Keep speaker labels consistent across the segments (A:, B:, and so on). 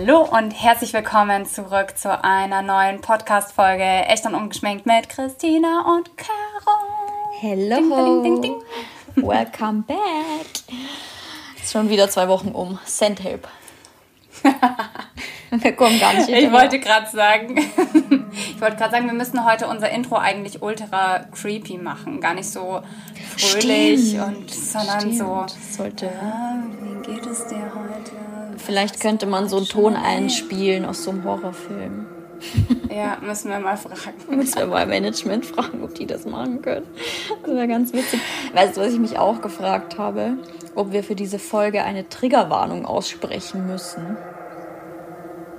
A: Hallo und herzlich willkommen zurück zu einer neuen Podcast-Folge Echt und Ungeschminkt mit Christina und Caro.
B: Hello. Ding, ding, ding, Welcome back. Ist schon wieder zwei Wochen um. Send help.
A: wir kommen gar nicht Ich wollte gerade sagen, ich wollte gerade sagen, wir müssen heute unser Intro eigentlich ultra creepy machen. Gar nicht so fröhlich Stimmt. und sondern Stimmt. so. Sollte. Ja, wie geht es
B: dir heute? Vielleicht könnte man so einen Ton einspielen aus so einem Horrorfilm.
A: Ja, müssen wir mal fragen.
B: müssen wir mal Management fragen, ob die das machen können. Das wäre ganz witzig. Weißt du, was ich mich auch gefragt habe? Ob wir für diese Folge eine Triggerwarnung aussprechen müssen.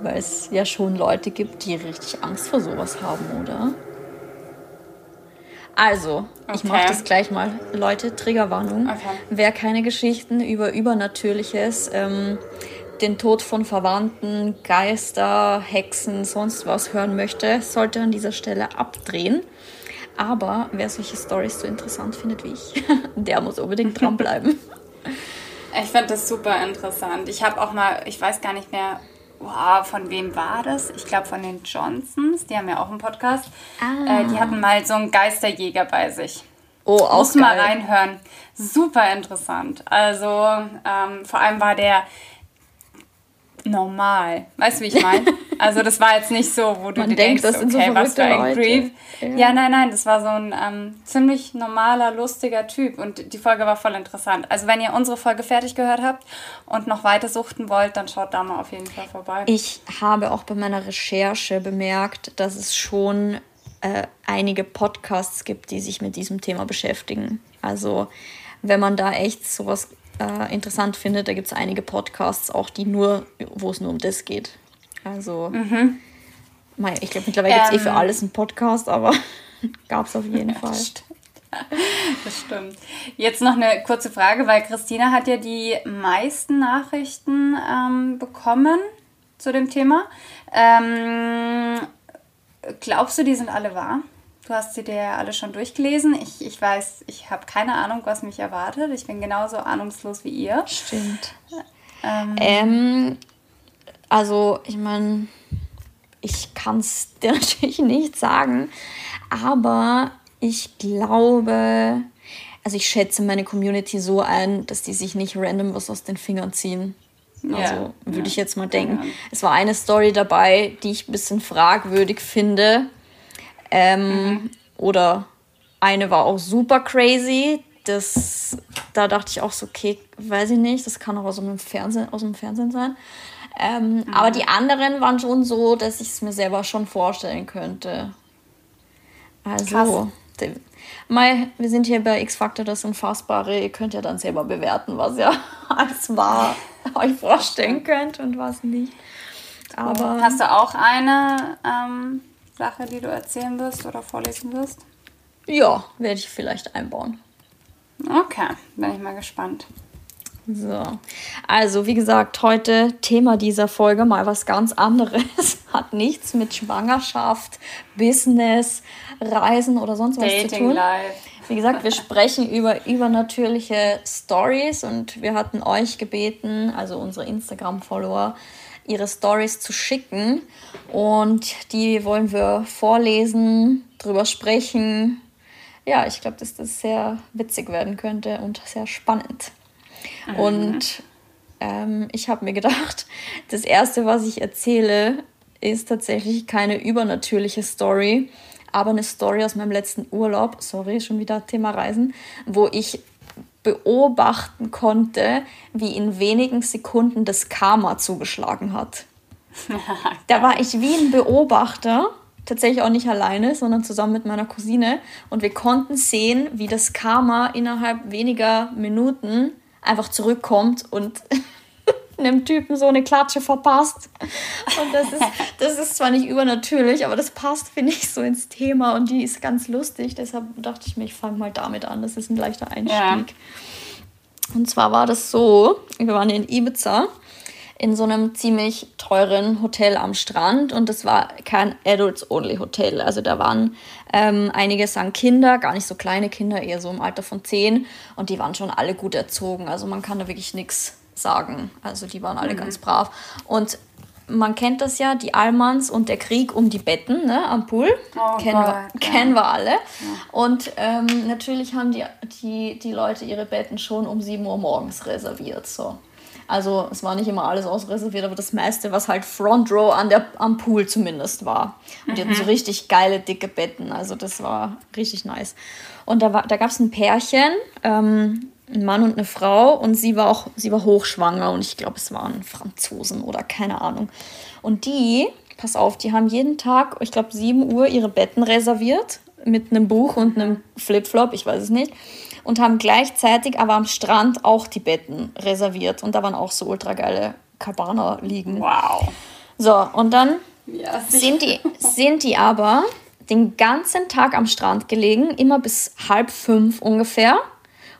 B: Weil es ja schon Leute gibt, die richtig Angst vor sowas haben, oder? Also, okay. ich mache das gleich mal. Leute, Triggerwarnung. Okay. Wer keine Geschichten über Übernatürliches ähm, den Tod von Verwandten, Geister, Hexen, sonst was hören möchte, sollte an dieser Stelle abdrehen. Aber wer solche Stories so interessant findet wie ich, der muss unbedingt dranbleiben.
A: Ich finde das super interessant. Ich habe auch mal, ich weiß gar nicht mehr, wow, von wem war das? Ich glaube von den Johnsons, die haben ja auch einen Podcast. Ah. Äh, die hatten mal so einen Geisterjäger bei sich. Oh, auch Muss geil. mal reinhören. Super interessant. Also ähm, vor allem war der normal. Weißt du, wie ich meine? Also das war jetzt nicht so, wo du Man dir denkt, denkst, okay, so was für ein Creep. Ja. ja. nein, nein, das war so ein ähm, ziemlich normaler, lustiger Typ und die Folge war voll interessant. Also wenn ihr unsere Folge fertig gehört habt und noch weiter suchten wollt, dann schaut da mal auf jeden Fall vorbei.
B: Ich habe auch bei meiner Recherche bemerkt, dass es schon äh, einige Podcasts gibt, die sich mit diesem Thema beschäftigen. Also wenn man da echt sowas äh, interessant findet, da gibt es einige Podcasts auch, die nur, wo es nur um das geht. Also, mhm. ich glaube, mittlerweile gibt es ähm, eh für ähm. alles einen Podcast, aber gab es auf jeden Fall.
A: Das stimmt. Jetzt noch eine kurze Frage, weil Christina hat ja die meisten Nachrichten ähm, bekommen zu dem Thema. Ähm, glaubst du, die sind alle wahr? Du hast sie dir ja alle schon durchgelesen. Ich, ich weiß, ich habe keine Ahnung, was mich erwartet. Ich bin genauso ahnungslos wie ihr. Stimmt.
B: Ähm, ähm also, ich meine, ich kann es dir natürlich nicht sagen, aber ich glaube, also ich schätze meine Community so ein, dass die sich nicht random was aus den Fingern ziehen. Also ja, würde ja, ich jetzt mal denken. Ja. Es war eine Story dabei, die ich ein bisschen fragwürdig finde. Ähm, mhm. Oder eine war auch super crazy. Das, da dachte ich auch so, okay, weiß ich nicht, das kann auch aus dem Fernsehen, aus dem Fernsehen sein. Ähm, mhm. Aber die anderen waren schon so, dass ich es mir selber schon vorstellen könnte. Also, die, Mai, wir sind hier bei X-Factor das Unfassbare. Ihr könnt ja dann selber bewerten, was ihr als wahr euch vorstellen könnt und was nicht.
A: Aber Hast du auch eine ähm, Sache, die du erzählen wirst oder vorlesen wirst?
B: Ja, werde ich vielleicht einbauen.
A: Okay, bin ich mal gespannt.
B: So, also wie gesagt, heute Thema dieser Folge mal was ganz anderes. Hat nichts mit Schwangerschaft, Business, Reisen oder sonst was Dating zu tun. Life. Wie gesagt, wir sprechen über übernatürliche Stories und wir hatten euch gebeten, also unsere Instagram-Follower, ihre Stories zu schicken und die wollen wir vorlesen, drüber sprechen. Ja, ich glaube, dass das sehr witzig werden könnte und sehr spannend. Mhm. Und ähm, ich habe mir gedacht, das Erste, was ich erzähle, ist tatsächlich keine übernatürliche Story, aber eine Story aus meinem letzten Urlaub. Sorry, schon wieder Thema Reisen, wo ich beobachten konnte, wie in wenigen Sekunden das Karma zugeschlagen hat. da war ich wie ein Beobachter, tatsächlich auch nicht alleine, sondern zusammen mit meiner Cousine. Und wir konnten sehen, wie das Karma innerhalb weniger Minuten einfach zurückkommt und einem Typen so eine Klatsche verpasst. Und das ist, das ist zwar nicht übernatürlich, aber das passt, finde ich, so ins Thema und die ist ganz lustig. Deshalb dachte ich mir, ich fange mal damit an. Das ist ein leichter Einstieg. Ja. Und zwar war das so, wir waren in Ibiza in so einem ziemlich teuren Hotel am Strand und das war kein Adults-Only-Hotel. Also da waren ähm, einige sagen Kinder, gar nicht so kleine Kinder, eher so im Alter von zehn und die waren schon alle gut erzogen. Also man kann da wirklich nichts sagen. Also die waren alle mhm. ganz brav. Und man kennt das ja, die Allmanns und der Krieg um die Betten ne, am Pool. Oh kennen, wir, kennen wir alle. Ja. Und ähm, natürlich haben die, die, die Leute ihre Betten schon um 7 Uhr morgens reserviert. So. Also es war nicht immer alles ausreserviert, aber das meiste, was halt Front Row an der, am Pool zumindest war. Und die hatten so mhm. richtig geile, dicke Betten. Also das war richtig nice. Und da, da gab es ein Pärchen, ähm, ein Mann und eine Frau und sie war auch, sie war hochschwanger und ich glaube, es waren Franzosen oder keine Ahnung. Und die, pass auf, die haben jeden Tag, ich glaube, 7 Uhr ihre Betten reserviert mit einem Buch und einem Flipflop, ich weiß es nicht. Und haben gleichzeitig aber am Strand auch die Betten reserviert. Und da waren auch so ultra geile Cabana liegen. Wow. So, und dann ja, sind, die, sind die aber den ganzen Tag am Strand gelegen, immer bis halb fünf ungefähr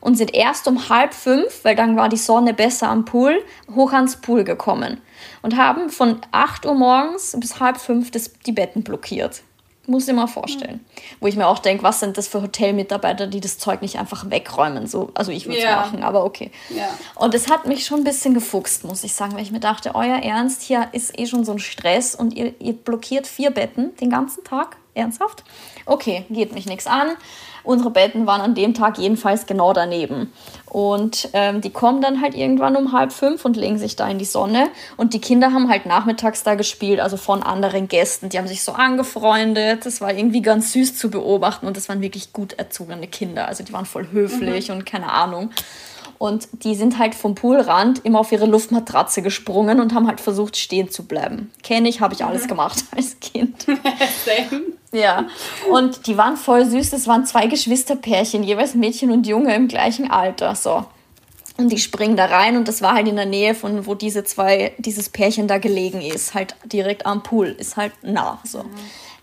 B: und sind erst um halb fünf, weil dann war die Sonne besser am Pool, hoch ans Pool gekommen und haben von 8 Uhr morgens bis halb fünf das, die Betten blockiert. Muss ich mir mal vorstellen. Mhm. Wo ich mir auch denke, was sind das für Hotelmitarbeiter, die das Zeug nicht einfach wegräumen? So, also ich würde es ja. machen, aber okay. Ja. Und es hat mich schon ein bisschen gefuchst, muss ich sagen, weil ich mir dachte, euer Ernst, hier ist eh schon so ein Stress und ihr, ihr blockiert vier Betten den ganzen Tag. Ernsthaft? Okay, geht mich nichts an. Unsere Betten waren an dem Tag jedenfalls genau daneben. Und ähm, die kommen dann halt irgendwann um halb fünf und legen sich da in die Sonne. Und die Kinder haben halt nachmittags da gespielt, also von anderen Gästen. Die haben sich so angefreundet. Das war irgendwie ganz süß zu beobachten. Und das waren wirklich gut erzogene Kinder. Also die waren voll höflich mhm. und keine Ahnung. Und die sind halt vom Poolrand immer auf ihre Luftmatratze gesprungen und haben halt versucht, stehen zu bleiben. Kenne ich, habe ich alles mhm. gemacht als Kind. Same. Ja, und die waren voll süß. Das waren zwei Geschwisterpärchen, jeweils Mädchen und Junge im gleichen Alter. So. Und die springen da rein und das war halt in der Nähe von, wo diese zwei, dieses Pärchen da gelegen ist. Halt direkt am Pool, ist halt nah. So. Mhm.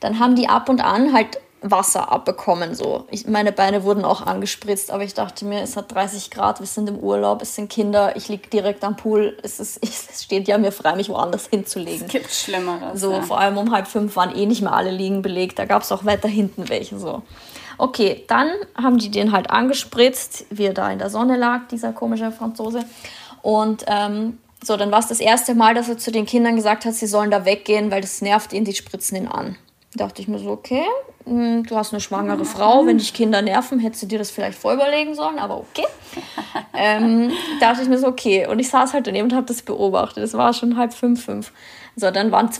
B: Dann haben die ab und an halt Wasser abbekommen. So. Ich, meine Beine wurden auch angespritzt, aber ich dachte mir, es hat 30 Grad, wir sind im Urlaub, es sind Kinder, ich liege direkt am Pool. Es, ist, es steht ja mir frei, mich woanders hinzulegen. Es gibt Schlimmeres. So, ja. vor allem um halb fünf waren eh nicht mehr alle Liegen belegt, da gab es auch weiter hinten welche. So. Okay, dann haben die den halt angespritzt, wie er da in der Sonne lag, dieser komische Franzose. Und ähm, so, dann war es das erste Mal, dass er zu den Kindern gesagt hat, sie sollen da weggehen, weil das nervt ihn, die spritzen ihn an. Da dachte ich mir so, okay, hm, du hast eine schwangere Frau, wenn dich Kinder nerven, hättest du dir das vielleicht voll überlegen sollen, aber okay. ähm, dachte ich mir so, okay. Und ich saß halt daneben und habe das beobachtet. Es war schon halb fünf, fünf. So, dann waren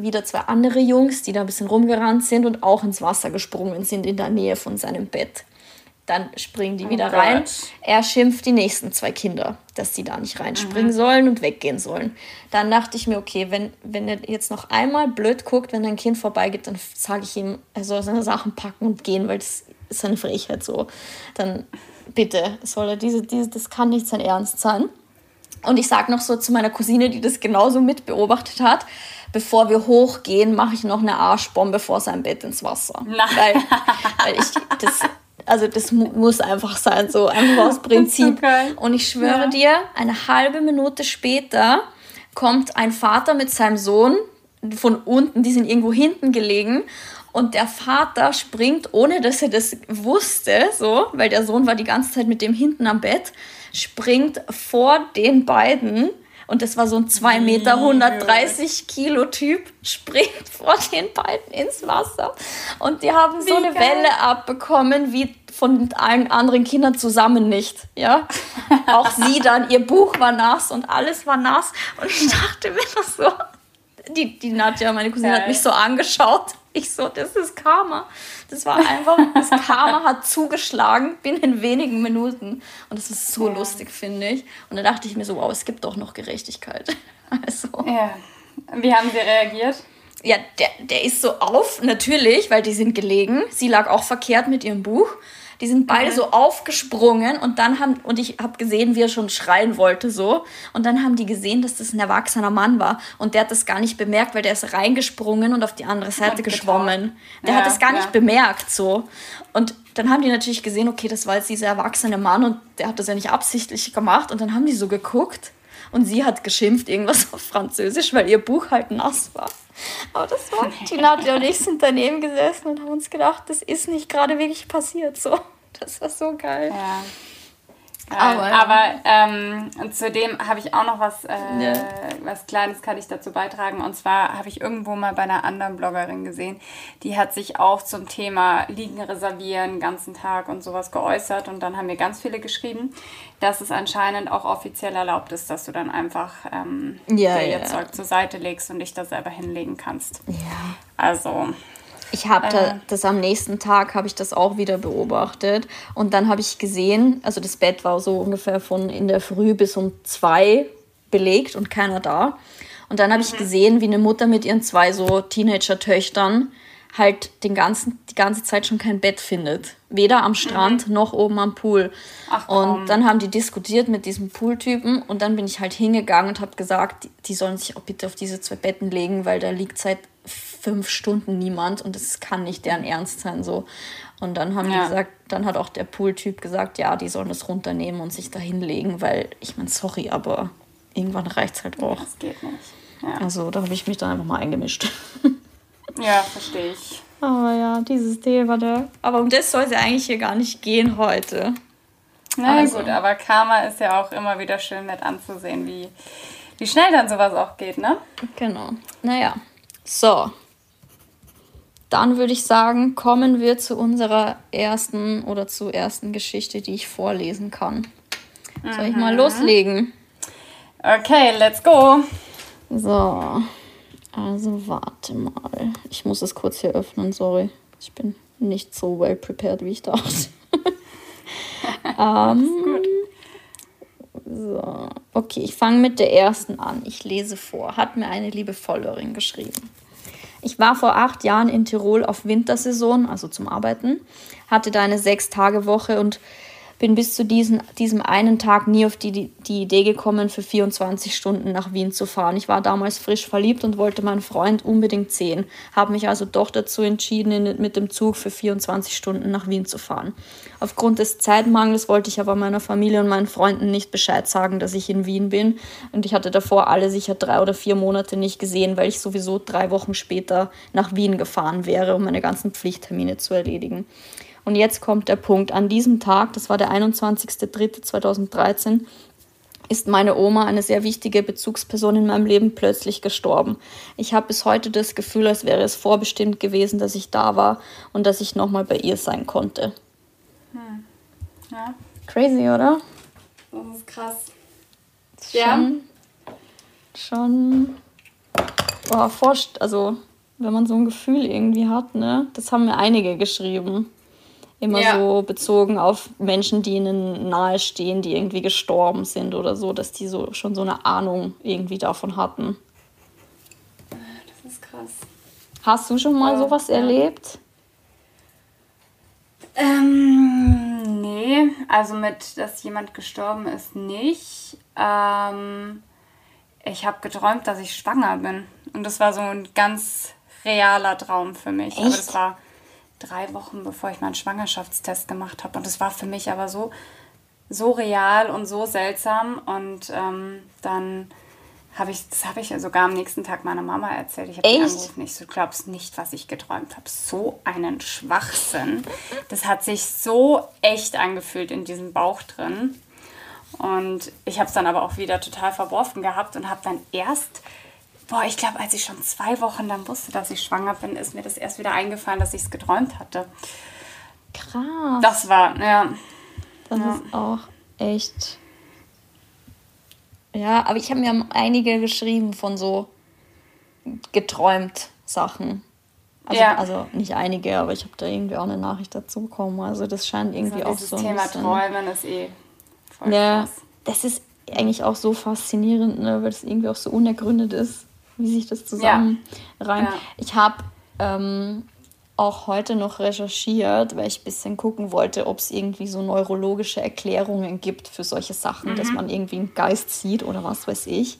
B: wieder zwei andere Jungs, die da ein bisschen rumgerannt sind und auch ins Wasser gesprungen sind in der Nähe von seinem Bett. Dann springen die oh wieder oh rein. Er schimpft die nächsten zwei Kinder, dass sie da nicht reinspringen mhm. sollen und weggehen sollen. Dann dachte ich mir, okay, wenn, wenn er jetzt noch einmal blöd guckt, wenn ein Kind vorbeigeht, dann sage ich ihm, er soll seine Sachen packen und gehen, weil das ist eine Frechheit so. Dann bitte, soll er diese, diese, das kann nicht sein Ernst sein. Und ich sage noch so zu meiner Cousine, die das genauso mit beobachtet hat, bevor wir hochgehen, mache ich noch eine Arschbombe vor seinem Bett ins Wasser. Nein. Weil, weil ich das also das mu muss einfach sein, so einfach aus Prinzip. So und ich schwöre ja. dir, eine halbe Minute später kommt ein Vater mit seinem Sohn von unten, die sind irgendwo hinten gelegen und der Vater springt, ohne dass er das wusste, so, weil der Sohn war die ganze Zeit mit dem hinten am Bett, springt vor den beiden und das war so ein 2 Meter, 130 Kilo Typ, springt vor den beiden ins Wasser. Und die haben so eine. Welle abbekommen, wie von allen anderen Kindern zusammen nicht. Ja? Auch sie dann, ihr Buch war nass und alles war nass. Und ich dachte mir das so. Die, die Nadja, meine Cousine, geil. hat mich so angeschaut. Ich so, das ist Karma. Das war einfach, das Karma hat zugeschlagen binnen wenigen Minuten. Und das ist so ja. lustig, finde ich. Und da dachte ich mir so, wow, es gibt doch noch Gerechtigkeit. Also.
A: Ja. Wie haben sie reagiert?
B: Ja, der, der ist so auf, natürlich, weil die sind gelegen. Sie lag auch verkehrt mit ihrem Buch. Die sind beide mhm. so aufgesprungen und dann haben, und ich habe gesehen, wie er schon schreien wollte so. Und dann haben die gesehen, dass das ein erwachsener Mann war. Und der hat das gar nicht bemerkt, weil der ist reingesprungen und auf die andere Seite geschwommen. Der ja, hat das gar ja. nicht bemerkt so. Und dann haben die natürlich gesehen, okay, das war jetzt dieser erwachsene Mann und der hat das ja nicht absichtlich gemacht. Und dann haben die so geguckt und sie hat geschimpft irgendwas auf Französisch, weil ihr Buch halt nass war. Aber das war, die Nadja und ich sind daneben gesessen und haben uns gedacht, das ist nicht gerade wirklich passiert. So, das war so geil.
A: Ja. Aber, ja. aber ähm, zudem habe ich auch noch was, äh, ja. was Kleines kann ich dazu beitragen. Und zwar habe ich irgendwo mal bei einer anderen Bloggerin gesehen, die hat sich auch zum Thema Liegen reservieren, ganzen Tag und sowas geäußert. Und dann haben mir ganz viele geschrieben, dass es anscheinend auch offiziell erlaubt ist, dass du dann einfach ähm, ja, ihr Zeug zur Seite legst und dich da selber hinlegen kannst. Ja. Also
B: ich habe äh. das am nächsten Tag habe ich das auch wieder beobachtet und dann habe ich gesehen, also das Bett war so ungefähr von in der Früh bis um zwei belegt und keiner da. Und dann habe ich mhm. gesehen, wie eine Mutter mit ihren zwei so Teenager-Töchtern halt den ganzen, die ganze Zeit schon kein Bett findet. Weder am Strand mhm. noch oben am Pool. Ach, und dann haben die diskutiert mit diesem Pooltypen und dann bin ich halt hingegangen und habe gesagt, die sollen sich auch bitte auf diese zwei Betten legen, weil da liegt seit fünf Stunden niemand und es kann nicht deren Ernst sein so. Und dann haben ja. die gesagt, dann hat auch der Pooltyp gesagt, ja, die sollen das runternehmen und sich da hinlegen, weil ich meine, sorry, aber irgendwann reicht es halt auch. Das geht nicht. Ja. Also da habe ich mich dann einfach mal eingemischt.
A: Ja, verstehe ich.
B: Aber ja, dieses Thema, der. Aber um das soll es ja eigentlich hier gar nicht gehen heute.
A: Na also. gut, aber Karma ist ja auch immer wieder schön nett anzusehen, wie, wie schnell dann sowas auch geht, ne?
B: Genau. Naja. So. Dann würde ich sagen, kommen wir zu unserer ersten oder zur ersten Geschichte, die ich vorlesen kann. Soll ich mal mhm. loslegen?
A: Okay, let's go.
B: So. Also warte mal. Ich muss es kurz hier öffnen, sorry. Ich bin nicht so well prepared, wie ich dachte. ähm, gut. So, okay, ich fange mit der ersten an. Ich lese vor. Hat mir eine liebe Followerin geschrieben. Ich war vor acht Jahren in Tirol auf Wintersaison, also zum Arbeiten, hatte da eine Sechs-Tage-Woche und bin bis zu diesen, diesem einen Tag nie auf die, die Idee gekommen, für 24 Stunden nach Wien zu fahren. Ich war damals frisch verliebt und wollte meinen Freund unbedingt sehen, habe mich also doch dazu entschieden, mit dem Zug für 24 Stunden nach Wien zu fahren. Aufgrund des Zeitmangels wollte ich aber meiner Familie und meinen Freunden nicht Bescheid sagen, dass ich in Wien bin. Und ich hatte davor alle sicher drei oder vier Monate nicht gesehen, weil ich sowieso drei Wochen später nach Wien gefahren wäre, um meine ganzen Pflichttermine zu erledigen. Und jetzt kommt der Punkt. An diesem Tag, das war der 21.03.2013, ist meine Oma, eine sehr wichtige Bezugsperson in meinem Leben, plötzlich gestorben. Ich habe bis heute das Gefühl, als wäre es vorbestimmt gewesen, dass ich da war und dass ich nochmal bei ihr sein konnte. Hm. Ja. Crazy, oder?
A: Das ist krass.
B: Ja. Schon, schon boah, forscht, also wenn man so ein Gefühl irgendwie hat, ne? Das haben mir einige geschrieben. Immer ja. so bezogen auf Menschen, die ihnen nahestehen, die irgendwie gestorben sind oder so, dass die so schon so eine Ahnung irgendwie davon hatten.
A: Das ist krass.
B: Hast du schon mal oh, sowas ja. erlebt?
A: Ähm, nee, also mit, dass jemand gestorben ist, nicht. Ähm, ich habe geträumt, dass ich schwanger bin. Und das war so ein ganz realer Traum für mich. Echt? Aber das war drei Wochen, bevor ich meinen Schwangerschaftstest gemacht habe. Und das war für mich aber so, so real und so seltsam. Und ähm, dann habe ich, das habe ich sogar am nächsten Tag meiner Mama erzählt. Ich habe die angerufen. Ich so, glaubst nicht, was ich geträumt habe. So einen Schwachsinn. Das hat sich so echt angefühlt in diesem Bauch drin. Und ich habe es dann aber auch wieder total verworfen gehabt und habe dann erst Boah, ich glaube, als ich schon zwei Wochen dann wusste, dass ich schwanger bin, ist mir das erst wieder eingefallen, dass ich es geträumt hatte. Krass. Das war, ja.
B: Das ja. ist auch echt. Ja, aber ich habe mir einige geschrieben von so geträumt Sachen. Also, ja. also nicht einige, aber ich habe da irgendwie auch eine Nachricht dazu bekommen. Also das scheint irgendwie also auch so. Das Thema bisschen, Träumen ist eh voll Ja, krass. das ist eigentlich auch so faszinierend, ne, weil es irgendwie auch so unergründet ist wie sich das zusammen ja. rein. Ja. Ich habe ähm, auch heute noch recherchiert, weil ich ein bisschen gucken wollte, ob es irgendwie so neurologische Erklärungen gibt für solche Sachen, mhm. dass man irgendwie einen Geist sieht oder was weiß ich.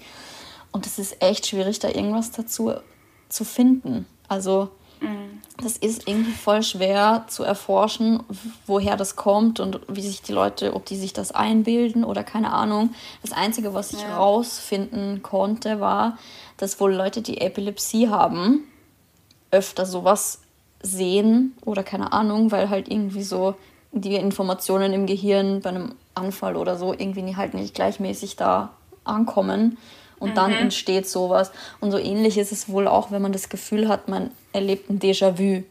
B: Und es ist echt schwierig, da irgendwas dazu zu finden. Also. Das ist irgendwie voll schwer zu erforschen, woher das kommt und wie sich die Leute, ob die sich das einbilden oder keine Ahnung. Das Einzige, was ich ja. rausfinden konnte, war, dass wohl Leute, die Epilepsie haben, öfter sowas sehen oder keine Ahnung, weil halt irgendwie so die Informationen im Gehirn bei einem Anfall oder so irgendwie halt nicht gleichmäßig da ankommen. Und mhm. dann entsteht sowas. Und so ähnlich ist es wohl auch, wenn man das Gefühl hat, man erlebt ein Déjà-vu.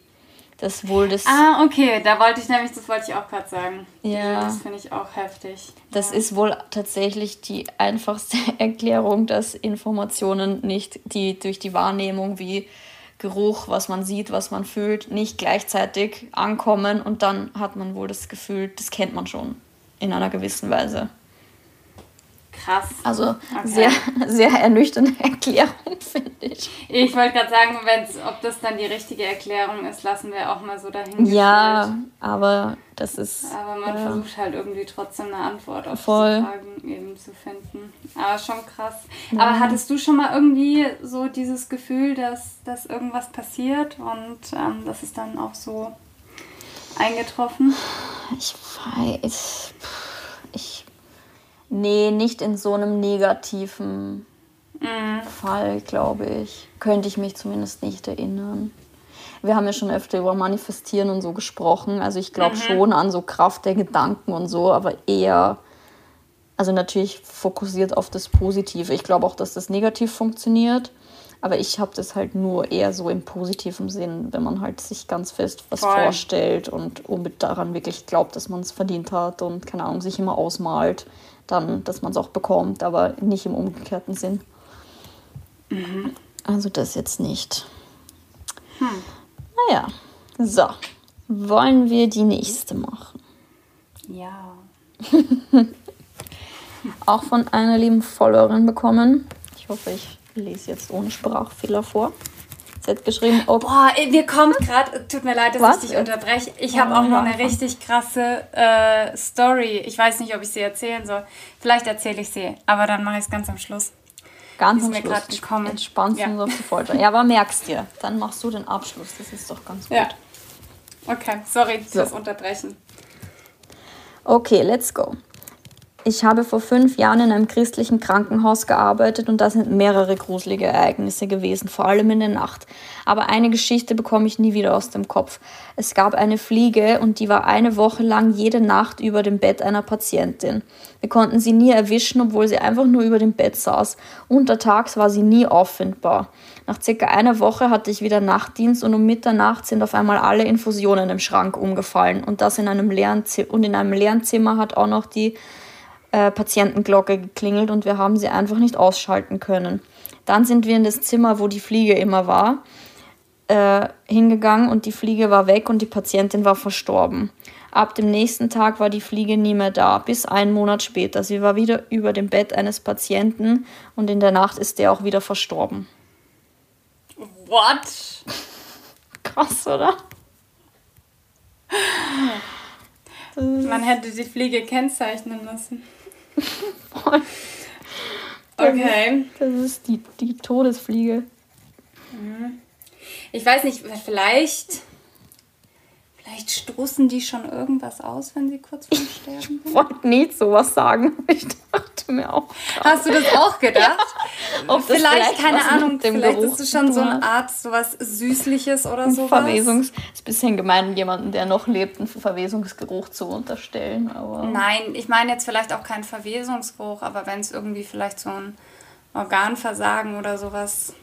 B: Das wohl das.
A: Ah, okay, da wollte ich nämlich, das wollte ich auch gerade sagen. Ja. Das finde ich auch heftig.
B: Das ja. ist wohl tatsächlich die einfachste Erklärung, dass Informationen nicht die durch die Wahrnehmung wie Geruch, was man sieht, was man fühlt, nicht gleichzeitig ankommen und dann hat man wohl das Gefühl, das kennt man schon in einer gewissen Weise. Krass. Also okay. sehr, sehr ernüchternde Erklärung, finde ich.
A: Ich wollte gerade sagen, wenn's, ob das dann die richtige Erklärung ist, lassen wir auch mal so dahin.
B: Ja, aber das ist.
A: Aber man äh, versucht halt irgendwie trotzdem eine Antwort auf voll. diese Fragen eben zu finden. Aber schon krass. Ja. Aber hattest du schon mal irgendwie so dieses Gefühl, dass, dass irgendwas passiert und ähm, das ist dann auch so eingetroffen?
B: Ich weiß. Ich Nee, nicht in so einem negativen mhm. Fall, glaube ich. Könnte ich mich zumindest nicht erinnern. Wir haben ja schon öfter über Manifestieren und so gesprochen. Also ich glaube mhm. schon an so Kraft der Gedanken und so, aber eher, also natürlich fokussiert auf das Positive. Ich glaube auch, dass das negativ funktioniert. Aber ich habe das halt nur eher so im positiven Sinn, wenn man halt sich ganz fest was Voll. vorstellt und daran wirklich glaubt, dass man es verdient hat und keine Ahnung, sich immer ausmalt dann, dass man es auch bekommt, aber nicht im umgekehrten Sinn. Mhm. Also das jetzt nicht. Hm. Naja, so. Wollen wir die nächste machen? Ja. auch von einer lieben Followerin bekommen. Ich hoffe, ich lese jetzt ohne Sprachfehler vor. Sie hat geschrieben,
A: oh. Boah, mir kommt gerade, tut mir leid, dass Was? ich dich unterbreche. Ich habe auch noch eine richtig krasse äh, Story. Ich weiß nicht, ob ich sie erzählen soll. Vielleicht erzähle ich sie, aber dann mache ich es ganz am Schluss. Ganz am
B: Schluss. Gekommen. Entspannst ja. auf die Folter. Ja, aber merkst dir, dann machst du den Abschluss. Das ist doch ganz gut. Ja.
A: Okay, sorry so. fürs Unterbrechen.
B: Okay, let's go. Ich habe vor fünf Jahren in einem christlichen Krankenhaus gearbeitet und da sind mehrere gruselige Ereignisse gewesen, vor allem in der Nacht. Aber eine Geschichte bekomme ich nie wieder aus dem Kopf. Es gab eine Fliege und die war eine Woche lang jede Nacht über dem Bett einer Patientin. Wir konnten sie nie erwischen, obwohl sie einfach nur über dem Bett saß. Untertags war sie nie auffindbar. Nach circa einer Woche hatte ich wieder Nachtdienst und um Mitternacht sind auf einmal alle Infusionen im Schrank umgefallen und das in einem leeren Zimmer und in einem leeren Zimmer hat auch noch die äh, Patientenglocke geklingelt und wir haben sie einfach nicht ausschalten können. Dann sind wir in das Zimmer, wo die Fliege immer war, äh, hingegangen und die Fliege war weg und die Patientin war verstorben. Ab dem nächsten Tag war die Fliege nie mehr da, bis einen Monat später. Sie war wieder über dem Bett eines Patienten und in der Nacht ist der auch wieder verstorben. What? Krass, oder?
A: Man hätte die Fliege kennzeichnen müssen. Voll.
B: Okay. Das ist die, die Todesfliege.
A: Mhm. Ich weiß nicht, vielleicht Vielleicht stoßen die schon irgendwas aus, wenn sie kurz vorm Sterben sind.
B: Ich wollte nicht sowas sagen. Ich dachte mir auch.
A: Hast du das auch gedacht? Ja. vielleicht, vielleicht, keine Ahnung, vielleicht Geruch ist es schon so eine Art sowas Süßliches oder sowas.
B: Verwesungs. Ist ein bisschen gemein, jemanden, der noch lebt, einen Verwesungsgeruch zu unterstellen. Aber
A: Nein, ich meine jetzt vielleicht auch keinen Verwesungsgeruch, aber wenn es irgendwie vielleicht so ein Organversagen oder sowas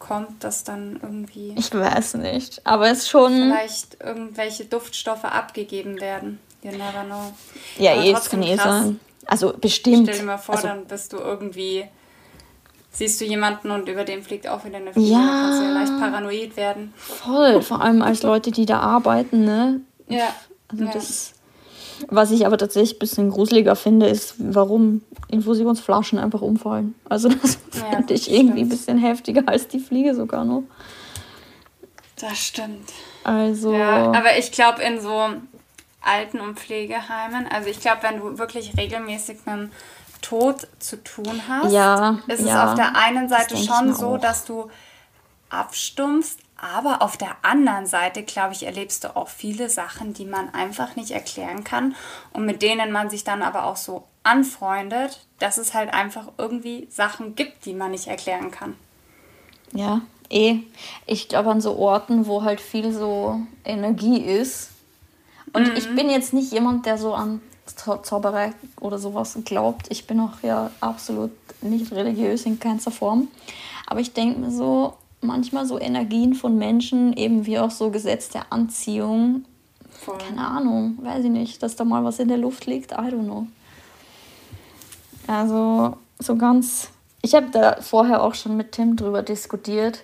A: kommt, dass dann irgendwie.
B: Ich weiß nicht, aber es ist schon.
A: Vielleicht irgendwelche Duftstoffe abgegeben werden. You never know. Ja, aber eh, es kann eh sein.
B: Also bestimmt.
A: Stell dir mal vor, also, dann bist du irgendwie. Siehst du jemanden und über den fliegt auch wieder eine Fliege, ja, kannst du ja leicht paranoid werden.
B: Voll, vor allem als Leute, die da arbeiten, ne? Ja. Also ja. das was ich aber tatsächlich ein bisschen gruseliger finde, ist, warum Infusionsflaschen einfach umfallen. Also das ja, finde ich irgendwie ein bisschen heftiger als die Fliege sogar noch.
A: Das stimmt. Also. Ja, aber ich glaube, in so Alten- und Pflegeheimen, also ich glaube, wenn du wirklich regelmäßig mit dem Tod zu tun hast, ja, ist ja, es auf der einen Seite schon so, dass du abstumpfst, aber auf der anderen Seite, glaube ich, erlebst du auch viele Sachen, die man einfach nicht erklären kann und mit denen man sich dann aber auch so anfreundet, dass es halt einfach irgendwie Sachen gibt, die man nicht erklären kann.
B: Ja, eh. Ich glaube an so Orten, wo halt viel so Energie ist. Und mhm. ich bin jetzt nicht jemand, der so an Zauberei oder sowas glaubt. Ich bin auch ja absolut nicht religiös in keinster Form. Aber ich denke mir so, manchmal so Energien von Menschen, eben wie auch so Gesetz der Anziehung. Voll. Keine Ahnung, weiß ich nicht, dass da mal was in der Luft liegt. I don't know. Also so ganz. Ich habe da vorher auch schon mit Tim drüber diskutiert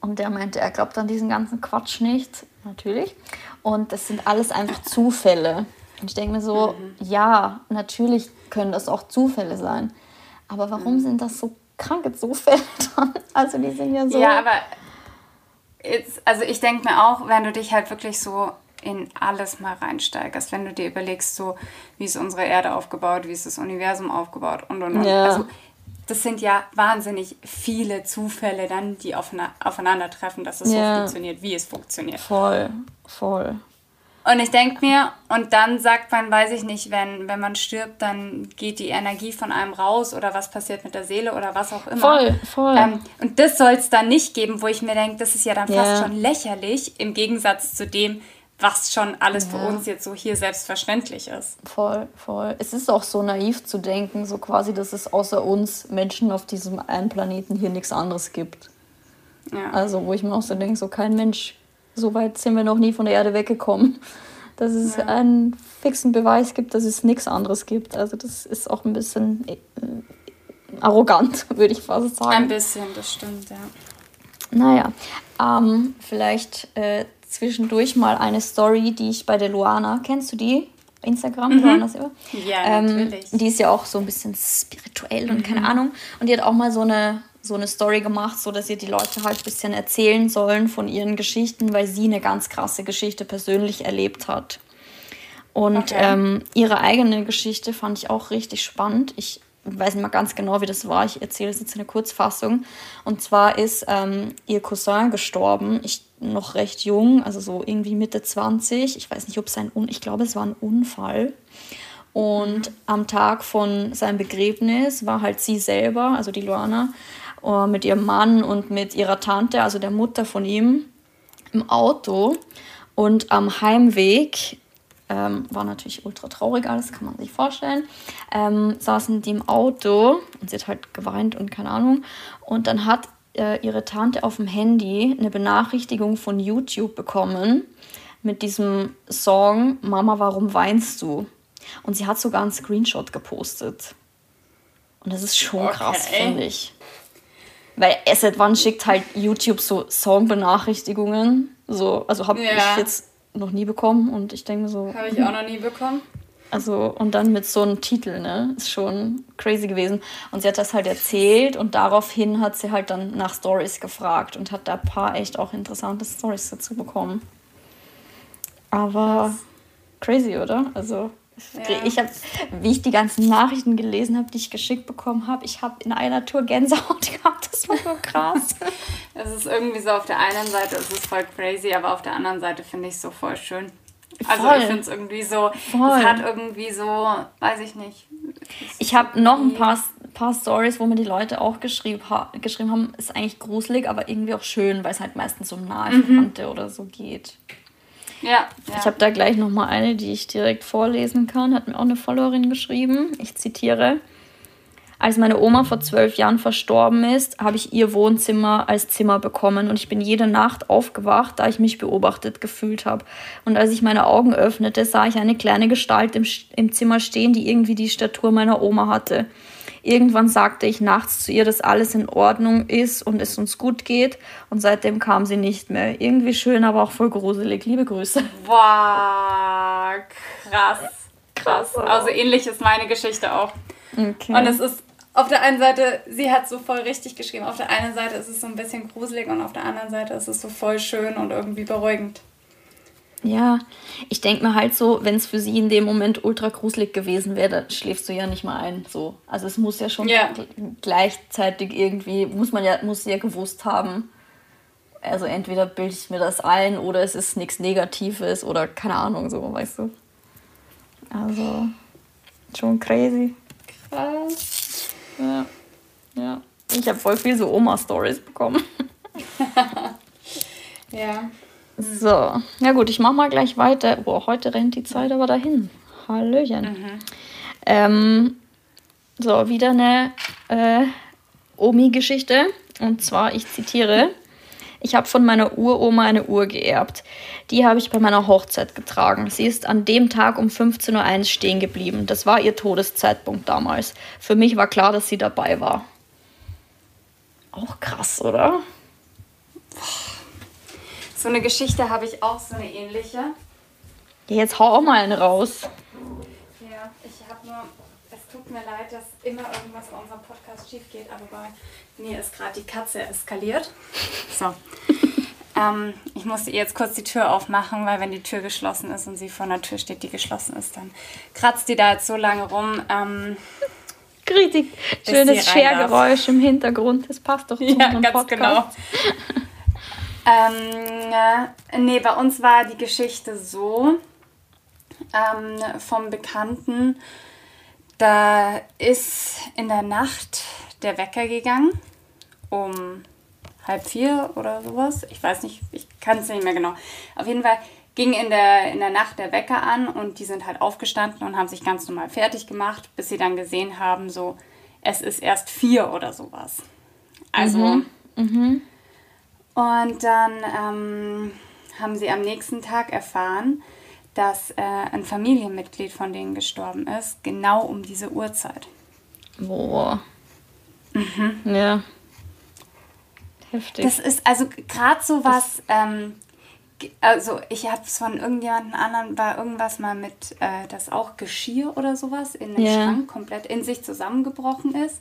B: und der meinte, er glaubt an diesen ganzen Quatsch nicht, natürlich. Und das sind alles einfach Zufälle. Und ich denke mir so, mhm. ja, natürlich können das auch Zufälle sein. Aber warum mhm. sind das so kranke Zufälle dann? Also die sind ja so.
A: Ja, aber jetzt, also ich denke mir auch, wenn du dich halt wirklich so in alles mal reinsteigerst, wenn du dir überlegst, so wie ist unsere Erde aufgebaut, wie ist das Universum aufgebaut und und und. Ja. Also das sind ja wahnsinnig viele Zufälle dann, die aufeinandertreffen, dass es ja. so funktioniert, wie es funktioniert.
B: Voll, voll.
A: Und ich denke mir, und dann sagt man, weiß ich nicht, wenn, wenn man stirbt, dann geht die Energie von einem raus oder was passiert mit der Seele oder was auch immer. Voll, voll. Ähm, und das soll es dann nicht geben, wo ich mir denke, das ist ja dann yeah. fast schon lächerlich im Gegensatz zu dem, was schon alles ja. für uns jetzt so hier selbstverständlich ist.
B: Voll, voll. Es ist auch so naiv zu denken, so quasi, dass es außer uns Menschen auf diesem einen Planeten hier nichts anderes gibt. Ja. Also, wo ich mir auch so denke, so kein Mensch so weit sind wir noch nie von der Erde weggekommen, dass es ja. einen fixen Beweis gibt, dass es nichts anderes gibt. Also das ist auch ein bisschen äh, arrogant, würde ich fast sagen.
A: Ein bisschen, das stimmt, ja.
B: Naja, ähm, vielleicht äh, zwischendurch mal eine Story, die ich bei der Luana, kennst du die? Instagram, mhm. Luana Silber? Ja, ähm, natürlich. Die ist ja auch so ein bisschen spirituell und mhm. keine Ahnung. Und die hat auch mal so eine so eine Story gemacht, so dass ihr die Leute halt ein bisschen erzählen sollen von ihren Geschichten, weil sie eine ganz krasse Geschichte persönlich erlebt hat. Und okay. ähm, ihre eigene Geschichte fand ich auch richtig spannend. Ich weiß nicht mal ganz genau, wie das war. Ich erzähle es jetzt in der Kurzfassung. Und zwar ist ähm, ihr Cousin gestorben. Ich noch recht jung, also so irgendwie Mitte 20. Ich weiß nicht, ob es ein, Un ich glaube, es war ein Unfall. Und am Tag von seinem Begräbnis war halt sie selber, also die Luana, äh, mit ihrem Mann und mit ihrer Tante, also der Mutter von ihm, im Auto. Und am Heimweg ähm, war natürlich ultra traurig alles, kann man sich vorstellen. Ähm, saßen die im Auto und sie hat halt geweint und keine Ahnung. Und dann hat äh, ihre Tante auf dem Handy eine Benachrichtigung von YouTube bekommen mit diesem Song Mama, warum weinst du? Und sie hat sogar einen Screenshot gepostet. Und das ist schon okay. krass, finde ich. Weil seit wann schickt halt YouTube so Songbenachrichtigungen? So, also habe ja. ich jetzt noch nie bekommen und ich denke so.
A: Habe ich auch noch nie bekommen.
B: Also, und dann mit so einem Titel, ne? Ist schon crazy gewesen. Und sie hat das halt erzählt und daraufhin hat sie halt dann nach Stories gefragt und hat da ein paar echt auch interessante Stories dazu bekommen. Aber crazy, oder? Also, ja. Ich habe, wie ich die ganzen Nachrichten gelesen habe, die ich geschickt bekommen habe, ich habe in einer Tour Gänsehaut gehabt. Das war so krass.
A: Es ist irgendwie so, auf der einen Seite ist es voll crazy, aber auf der anderen Seite finde ich es so voll schön. Also voll. ich finde es irgendwie so, voll. es hat irgendwie so, weiß ich nicht.
B: Ich habe noch ein paar, paar Stories, wo mir die Leute auch geschrieben, ha geschrieben haben, ist eigentlich gruselig, aber irgendwie auch schön, weil es halt meistens um nahe Verwandte mhm. oder so geht. Ja, ja. Ich habe da gleich noch mal eine, die ich direkt vorlesen kann. Hat mir auch eine Followerin geschrieben. Ich zitiere. Als meine Oma vor zwölf Jahren verstorben ist, habe ich ihr Wohnzimmer als Zimmer bekommen und ich bin jede Nacht aufgewacht, da ich mich beobachtet gefühlt habe. Und als ich meine Augen öffnete, sah ich eine kleine Gestalt im, im Zimmer stehen, die irgendwie die Statur meiner Oma hatte. Irgendwann sagte ich nachts zu ihr, dass alles in Ordnung ist und es uns gut geht. Und seitdem kam sie nicht mehr. Irgendwie schön, aber auch voll gruselig. Liebe Grüße.
A: Wow, krass. Krass. Also ähnlich ist meine Geschichte auch. Okay. Und es ist auf der einen Seite, sie hat so voll richtig geschrieben. Auf der einen Seite ist es so ein bisschen gruselig und auf der anderen Seite ist es so voll schön und irgendwie beruhigend.
B: Ja, ich denke mir halt so, wenn es für sie in dem Moment ultra gruselig gewesen wäre, dann schläfst du ja nicht mal ein. So. Also es muss ja schon ja. gleichzeitig irgendwie, muss man ja, muss sie ja gewusst haben. Also entweder bilde ich mir das ein oder es ist nichts Negatives oder keine Ahnung, so, weißt du. Also, schon crazy. Krass. Ja. Ja. Ich habe voll viel so Oma-Stories bekommen.
A: ja.
B: So, ja gut, ich mach mal gleich weiter. Boah, heute rennt die Zeit aber dahin. Hallöchen. Mhm. Ähm, so, wieder eine äh, Omi-Geschichte. Und zwar, ich zitiere, ich habe von meiner Uroma eine Uhr geerbt. Die habe ich bei meiner Hochzeit getragen. Sie ist an dem Tag um 15.01 Uhr stehen geblieben. Das war ihr Todeszeitpunkt damals. Für mich war klar, dass sie dabei war. Auch krass, oder?
A: So eine Geschichte habe ich auch, so eine ähnliche.
B: Ja, jetzt hau auch mal einen raus.
A: Ja, ich habe nur, es tut mir leid, dass immer irgendwas bei unserem Podcast schief geht, aber bei mir ist gerade die Katze eskaliert. So. ähm, ich musste ihr jetzt kurz die Tür aufmachen, weil wenn die Tür geschlossen ist und sie vor der Tür steht, die geschlossen ist, dann kratzt die da jetzt so lange rum. Ähm,
B: Richtig schönes Schergeräusch im Hintergrund. Das passt doch zu ja, ganz Podcast. genau.
A: ähm, äh, nee, bei uns war die Geschichte so ähm, vom Bekannten, da ist in der Nacht der Wecker gegangen um halb vier oder sowas. Ich weiß nicht, ich kann es nicht mehr genau. Auf jeden Fall ging in der, in der Nacht der Wecker an und die sind halt aufgestanden und haben sich ganz normal fertig gemacht, bis sie dann gesehen haben, so, es ist erst vier oder sowas. Also. Mhm. Mhm. Und dann ähm, haben sie am nächsten Tag erfahren, dass äh, ein Familienmitglied von denen gestorben ist, genau um diese Uhrzeit. Boah. Mhm. Ja. Heftig. Das ist also gerade so was, ähm, also ich habe es von irgendjemandem anderen, war irgendwas mal mit, äh, dass auch Geschirr oder sowas in den yeah. Schrank komplett in sich zusammengebrochen ist.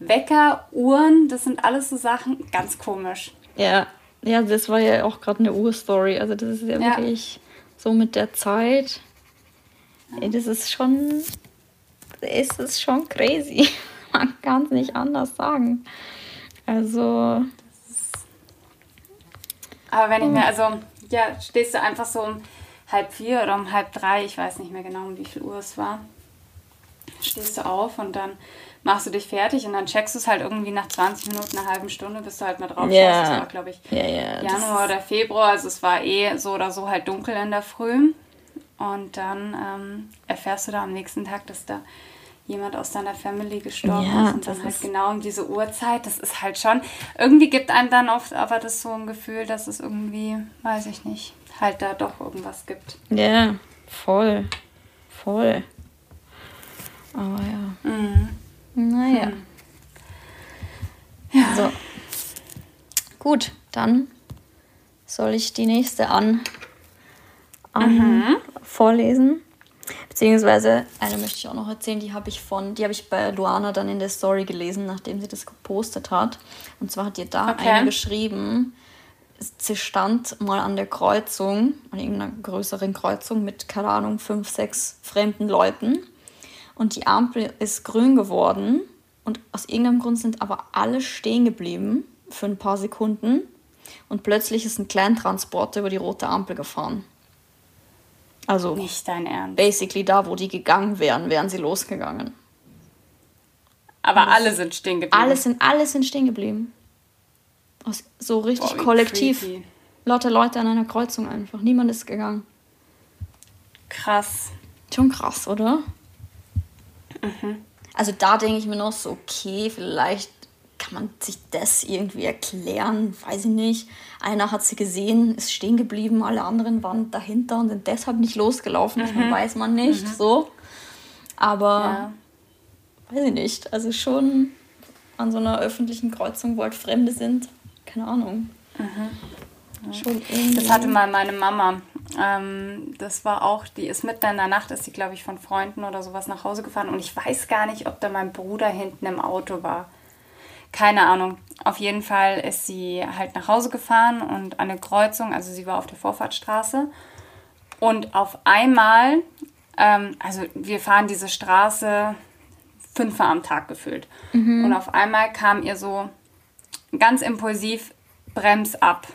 A: Wecker, Uhren, das sind alles so Sachen, ganz komisch.
B: Ja, ja, das war ja auch gerade eine Uhrstory. Also das ist ja, ja, wirklich so mit der Zeit. Ey, das ist schon, es ist schon crazy. Man kann es nicht anders sagen. Also
A: aber wenn ich mir, also, ja, stehst du einfach so um halb vier oder um halb drei, ich weiß nicht mehr genau, um wie viel Uhr es war, stehst du auf und dann machst du dich fertig und dann checkst du es halt irgendwie nach 20 Minuten, einer halben Stunde, bis du halt mal drauf yeah. Das war, glaube ich, yeah, yeah. Januar oder Februar, also es war eh so oder so halt dunkel in der Früh. Und dann ähm, erfährst du da am nächsten Tag, dass da jemand aus deiner Family gestorben ja, ist und dann halt genau um diese Uhrzeit, das ist halt schon, irgendwie gibt einem dann oft aber das so ein Gefühl, dass es irgendwie, weiß ich nicht, halt da doch irgendwas gibt.
B: Ja, voll, voll. Aber ja. Mhm. Naja. Hm. Ja. So. Gut, dann soll ich die nächste an, an mhm. vorlesen. Beziehungsweise, eine möchte ich auch noch erzählen, die habe ich von, die habe ich bei Luana dann in der Story gelesen, nachdem sie das gepostet hat. Und zwar hat ihr da okay. eine geschrieben, sie stand mal an der Kreuzung, an irgendeiner größeren Kreuzung mit, keine Ahnung, fünf, sechs fremden Leuten. Und die Ampel ist grün geworden und aus irgendeinem Grund sind aber alle stehen geblieben für ein paar Sekunden. Und plötzlich ist ein Kleintransporter über die rote Ampel gefahren. Also nicht dein Ernst. Basically da, wo die gegangen wären, wären sie losgegangen.
A: Aber alle sind stehen geblieben.
B: Alle sind, alle sind stehen geblieben. So richtig Boah, kollektiv. Creepy. Lauter Leute an einer Kreuzung einfach. Niemand ist gegangen. Krass. Schon krass, oder? Mhm. Also da denke ich mir noch so, okay, vielleicht kann man sich das irgendwie erklären? Weiß ich nicht. Einer hat sie gesehen, ist stehen geblieben, alle anderen waren dahinter und sind deshalb nicht losgelaufen. Mhm. Das weiß man nicht. Mhm. So. Aber ja. weiß ich nicht. Also schon an so einer öffentlichen Kreuzung, wo halt Fremde sind. Keine Ahnung. Mhm.
A: Schon Das hatte mal meine Mama. Ähm, das war auch, die ist mitten in der Nacht, ist sie, glaube ich, von Freunden oder sowas nach Hause gefahren. Und ich weiß gar nicht, ob da mein Bruder hinten im Auto war keine Ahnung. Auf jeden Fall ist sie halt nach Hause gefahren und an der Kreuzung, also sie war auf der Vorfahrtstraße. Und auf einmal, ähm, also wir fahren diese Straße fünfmal am Tag gefühlt. Mhm. Und auf einmal kam ihr so ganz impulsiv, brems ab.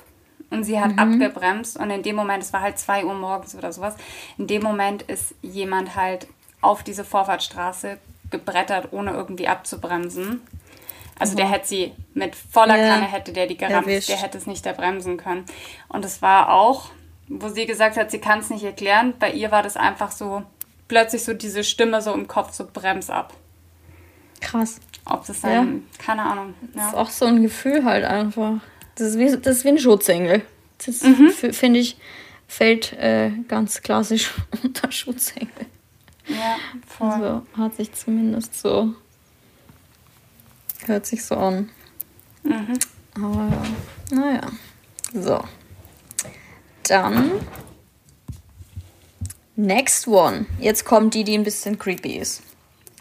A: Und sie hat mhm. abgebremst und in dem Moment, es war halt 2 Uhr morgens oder sowas, in dem Moment ist jemand halt auf diese Vorfahrtstraße gebrettert, ohne irgendwie abzubremsen. Also mhm. der hätte sie mit voller ja. Kanne hätte der die gerammt, Erwischt. der hätte es nicht erbremsen können. Und es war auch, wo sie gesagt hat, sie kann es nicht erklären, bei ihr war das einfach so plötzlich so diese Stimme so im Kopf, so brems ab.
B: Krass.
A: Ob das dann, ja. keine Ahnung.
B: Ja. Das ist auch so ein Gefühl halt einfach. Das ist wie, das ist wie ein Schutzengel. Das mhm. finde ich, fällt äh, ganz klassisch unter Schutzengel. Ja, voll. Also hat sich zumindest so. Hört sich so an. Mhm. Aber ja, naja. So. Dann. Next one. Jetzt kommt die, die ein bisschen creepy ist.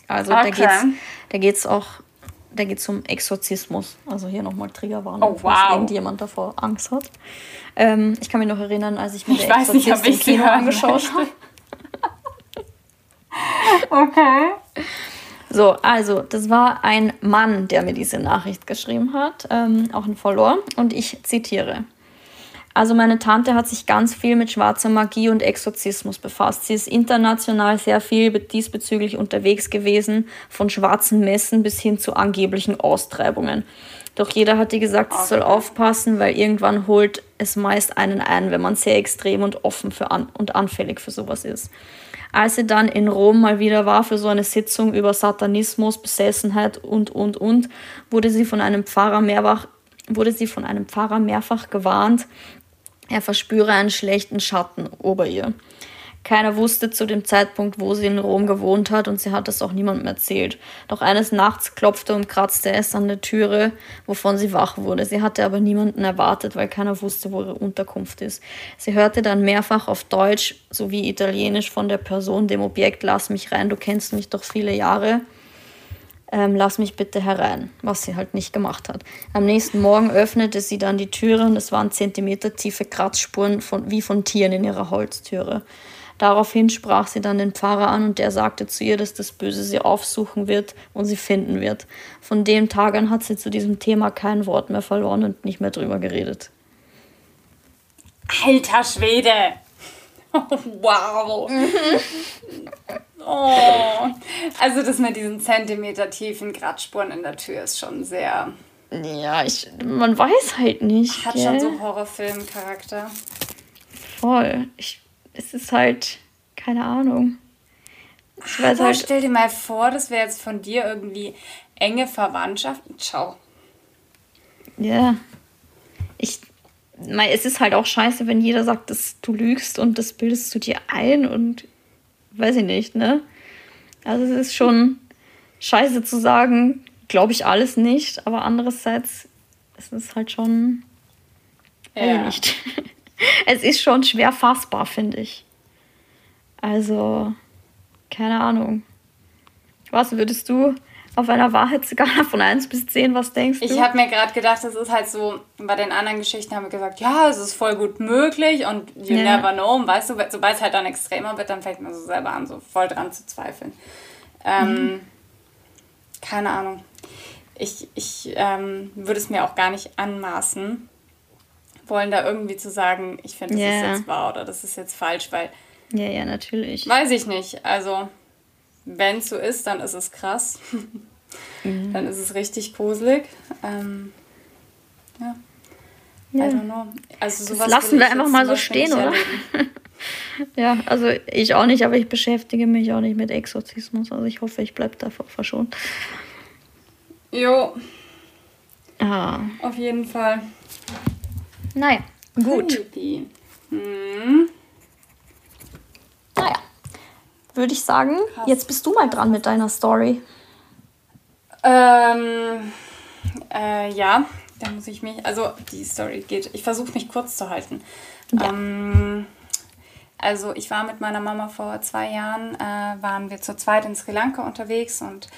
B: Also okay. da geht's, da geht's auch, da geht's um Exorzismus. Also hier nochmal Triggerwarnung, oh, wow. falls irgendjemand davor Angst hat. Ähm, ich kann mich noch erinnern, als ich mir ich Exorzist nicht, im Kino angeschaut habe. okay. So, also, das war ein Mann, der mir diese Nachricht geschrieben hat, ähm, auch ein Follower, und ich zitiere. Also meine Tante hat sich ganz viel mit schwarzer Magie und Exorzismus befasst. Sie ist international sehr viel diesbezüglich unterwegs gewesen, von schwarzen Messen bis hin zu angeblichen Austreibungen. Doch jeder hat ihr gesagt, sie soll aufpassen, weil irgendwann holt es meist einen ein, wenn man sehr extrem und offen für an und anfällig für sowas ist. Als sie dann in Rom mal wieder war für so eine Sitzung über Satanismus, Besessenheit und, und, und, wurde sie von einem Pfarrer mehrfach, wurde sie von einem Pfarrer mehrfach gewarnt, er verspüre einen schlechten Schatten ober ihr. Keiner wusste zu dem Zeitpunkt, wo sie in Rom gewohnt hat und sie hat es auch niemandem erzählt. Doch eines Nachts klopfte und kratzte es an der Türe, wovon sie wach wurde. Sie hatte aber niemanden erwartet, weil keiner wusste, wo ihre Unterkunft ist. Sie hörte dann mehrfach auf Deutsch sowie Italienisch von der Person, dem Objekt, lass mich rein, du kennst mich doch viele Jahre ähm, lass mich bitte herein, was sie halt nicht gemacht hat. Am nächsten Morgen öffnete sie dann die Türe und es waren Zentimeter tiefe Kratzspuren von, wie von Tieren in ihrer Holztüre. Daraufhin sprach sie dann den Pfarrer an und der sagte zu ihr, dass das Böse sie aufsuchen wird und sie finden wird. Von dem Tag an hat sie zu diesem Thema kein Wort mehr verloren und nicht mehr drüber geredet.
A: Alter Schwede! wow! Oh, also das mit diesen Zentimeter tiefen Kratzspuren in der Tür ist schon sehr.
B: Ja, ich, man weiß halt nicht.
A: Hat gell? schon so Horrorfilm-Charakter.
B: Voll. Ich, es ist halt, keine Ahnung.
A: Ich weiß halt, stell dir mal vor, das wäre jetzt von dir irgendwie enge Verwandtschaft. Ciao.
B: Ja. Ich, es ist halt auch scheiße, wenn jeder sagt, dass du lügst und das bildest du dir ein und weiß ich nicht, ne? Also es ist schon scheiße zu sagen, glaube ich alles nicht, aber andererseits ist es halt schon, ja. nicht. es ist schon schwer fassbar, finde ich. Also, keine Ahnung. Was würdest du auf einer Wahrheitsskala von 1 bis 10, was denkst
A: du? Ich habe mir gerade gedacht, das ist halt so, bei den anderen Geschichten haben wir gesagt, ja, es ist voll gut möglich und you ja. never know. Und weißt du, sobald es halt dann extremer wird, dann fängt man so selber an, so voll dran zu zweifeln. Ähm, mhm. Keine Ahnung. Ich, ich ähm, würde es mir auch gar nicht anmaßen, wollen da irgendwie zu sagen, ich finde, das yeah. ist jetzt wahr oder das ist jetzt falsch, weil.
B: Ja, ja, natürlich.
A: Weiß ich nicht. Also, wenn es so ist, dann ist es krass. Mhm. Dann ist es richtig gruselig. Ähm, ja. ja. I don't know. Also sowas das
B: lassen wir einfach mal so stehen, oder? ja, also ich auch nicht, aber ich beschäftige mich auch nicht mit Exorzismus. Also ich hoffe, ich bleibe davor verschont.
A: Jo. Ah. Auf jeden Fall.
B: Naja, gut. Hm. Naja, würde ich sagen, Krass. jetzt bist du mal dran mit deiner Story.
A: Ähm, äh, ja, da muss ich mich, also die Story geht, ich versuche mich kurz zu halten. Ja. Ähm, also ich war mit meiner Mama vor zwei Jahren, äh, waren wir zu zweit in Sri Lanka unterwegs und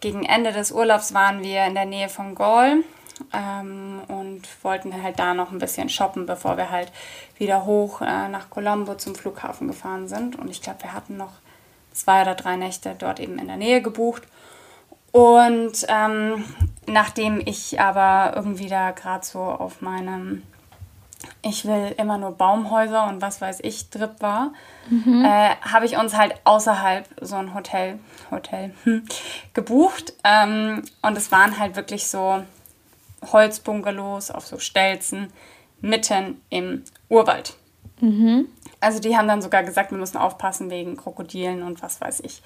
A: gegen Ende des Urlaubs waren wir in der Nähe von Gaul ähm, und wollten halt da noch ein bisschen shoppen, bevor wir halt wieder hoch äh, nach Colombo zum Flughafen gefahren sind. Und ich glaube, wir hatten noch zwei oder drei Nächte dort eben in der Nähe gebucht. Und ähm, nachdem ich aber irgendwie da gerade so auf meinem Ich will immer nur Baumhäuser und was weiß ich Trip war, mhm. äh, habe ich uns halt außerhalb so ein Hotel, Hotel hm, gebucht. Ähm, und es waren halt wirklich so Holzbungalows auf so Stelzen mitten im Urwald. Mhm. Also die haben dann sogar gesagt, wir müssen aufpassen wegen Krokodilen und was weiß ich,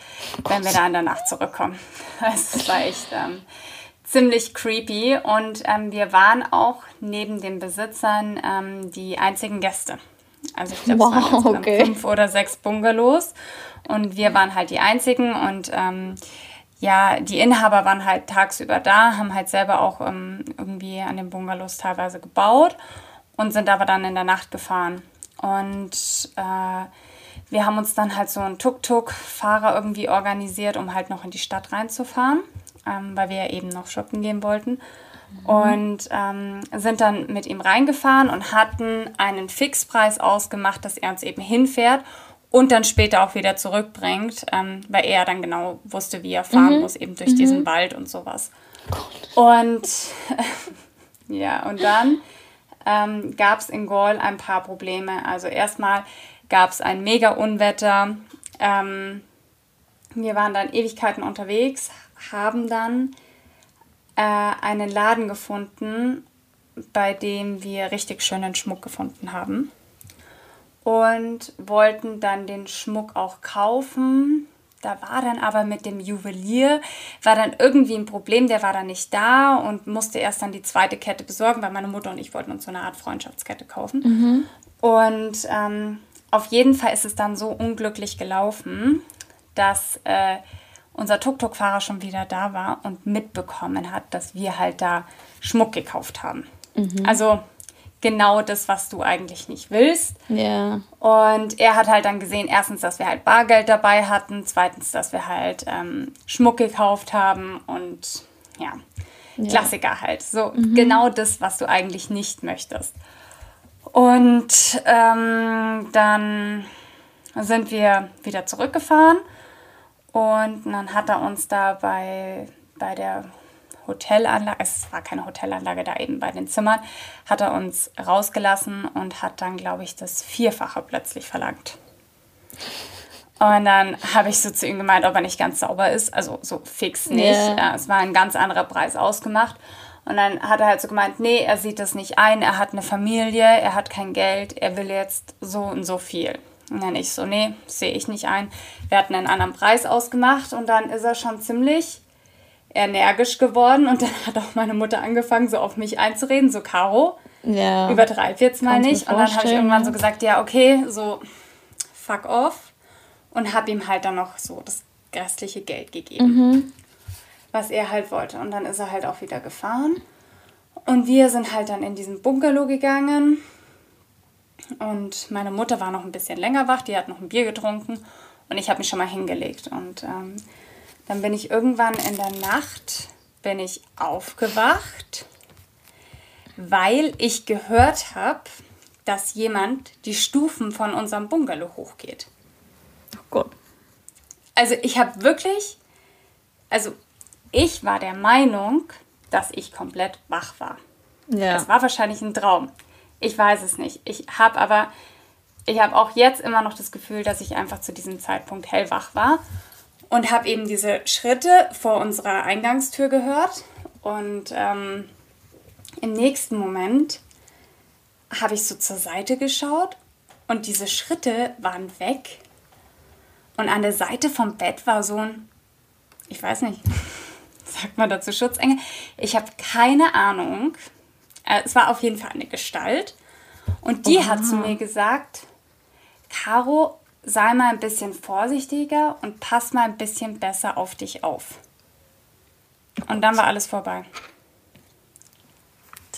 A: wenn wir da in der Nacht zurückkommen. Das war echt ähm, ziemlich creepy und ähm, wir waren auch neben den Besitzern ähm, die einzigen Gäste. Also ich glaube, wow, es waren okay. fünf oder sechs Bungalows und wir waren halt die einzigen und ähm, ja, die Inhaber waren halt tagsüber da, haben halt selber auch ähm, irgendwie an den Bungalows teilweise gebaut und sind aber dann in der Nacht gefahren. Und äh, wir haben uns dann halt so einen Tuk-Tuk-Fahrer irgendwie organisiert, um halt noch in die Stadt reinzufahren, ähm, weil wir ja eben noch shoppen gehen wollten. Mhm. Und ähm, sind dann mit ihm reingefahren und hatten einen Fixpreis ausgemacht, dass er uns eben hinfährt und dann später auch wieder zurückbringt, ähm, weil er dann genau wusste, wie er fahren mhm. muss, eben durch mhm. diesen Wald und sowas. Und ja, und dann ähm, gab es in Gaul ein paar Probleme. Also erstmal gab es ein mega Unwetter. Ähm, wir waren dann Ewigkeiten unterwegs, haben dann äh, einen Laden gefunden, bei dem wir richtig schönen Schmuck gefunden haben. Und wollten dann den Schmuck auch kaufen. Da war dann aber mit dem Juwelier, war dann irgendwie ein Problem, der war dann nicht da und musste erst dann die zweite Kette besorgen, weil meine Mutter und ich wollten uns so eine Art Freundschaftskette kaufen. Mhm. Und ähm, auf jeden Fall ist es dann so unglücklich gelaufen, dass äh, unser Tuk-Tuk-Fahrer schon wieder da war und mitbekommen hat, dass wir halt da Schmuck gekauft haben. Mhm. Also genau das, was du eigentlich nicht willst. Ja. Und er hat halt dann gesehen, erstens, dass wir halt Bargeld dabei hatten, zweitens, dass wir halt ähm, Schmuck gekauft haben und ja, ja. Klassiker halt. So mhm. genau das, was du eigentlich nicht möchtest. Und ähm, dann sind wir wieder zurückgefahren und dann hat er uns da bei, bei der Hotelanlage, es war keine Hotelanlage da eben bei den Zimmern, hat er uns rausgelassen und hat dann, glaube ich, das Vierfache plötzlich verlangt. Und dann habe ich so zu ihm gemeint, ob er nicht ganz sauber ist, also so fix nicht. Yeah. Es war ein ganz anderer Preis ausgemacht. Und dann hat er halt so gemeint, nee, er sieht das nicht ein, er hat eine Familie, er hat kein Geld, er will jetzt so und so viel. Und dann ich so, nee, sehe ich nicht ein. Wir hatten einen anderen Preis ausgemacht und dann ist er schon ziemlich energisch geworden und dann hat auch meine Mutter angefangen, so auf mich einzureden, so Caro, ja. übertreib jetzt mal nicht. Und dann habe ich irgendwann so gesagt, ja, okay, so fuck off und habe ihm halt dann noch so das restliche Geld gegeben, mhm. was er halt wollte. Und dann ist er halt auch wieder gefahren. Und wir sind halt dann in diesen Bungalow gegangen. Und meine Mutter war noch ein bisschen länger wach, die hat noch ein Bier getrunken und ich habe mich schon mal hingelegt. Und ähm, dann bin ich irgendwann in der Nacht bin ich aufgewacht, weil ich gehört habe, dass jemand die Stufen von unserem Bungalow hochgeht. Oh Gott. Also ich habe wirklich, also ich war der Meinung, dass ich komplett wach war. Ja. Das war wahrscheinlich ein Traum. Ich weiß es nicht. Ich habe aber, ich habe auch jetzt immer noch das Gefühl, dass ich einfach zu diesem Zeitpunkt hellwach war und habe eben diese Schritte vor unserer Eingangstür gehört. Und ähm, im nächsten Moment habe ich so zur Seite geschaut und diese Schritte waren weg. Und an der Seite vom Bett war so ein, ich weiß nicht, sagt man dazu Schutzengel? Ich habe keine Ahnung. Äh, es war auf jeden Fall eine Gestalt. Und die oh. hat zu mir gesagt, Caro, sei mal ein bisschen vorsichtiger und pass mal ein bisschen besser auf dich auf. Und dann war alles vorbei.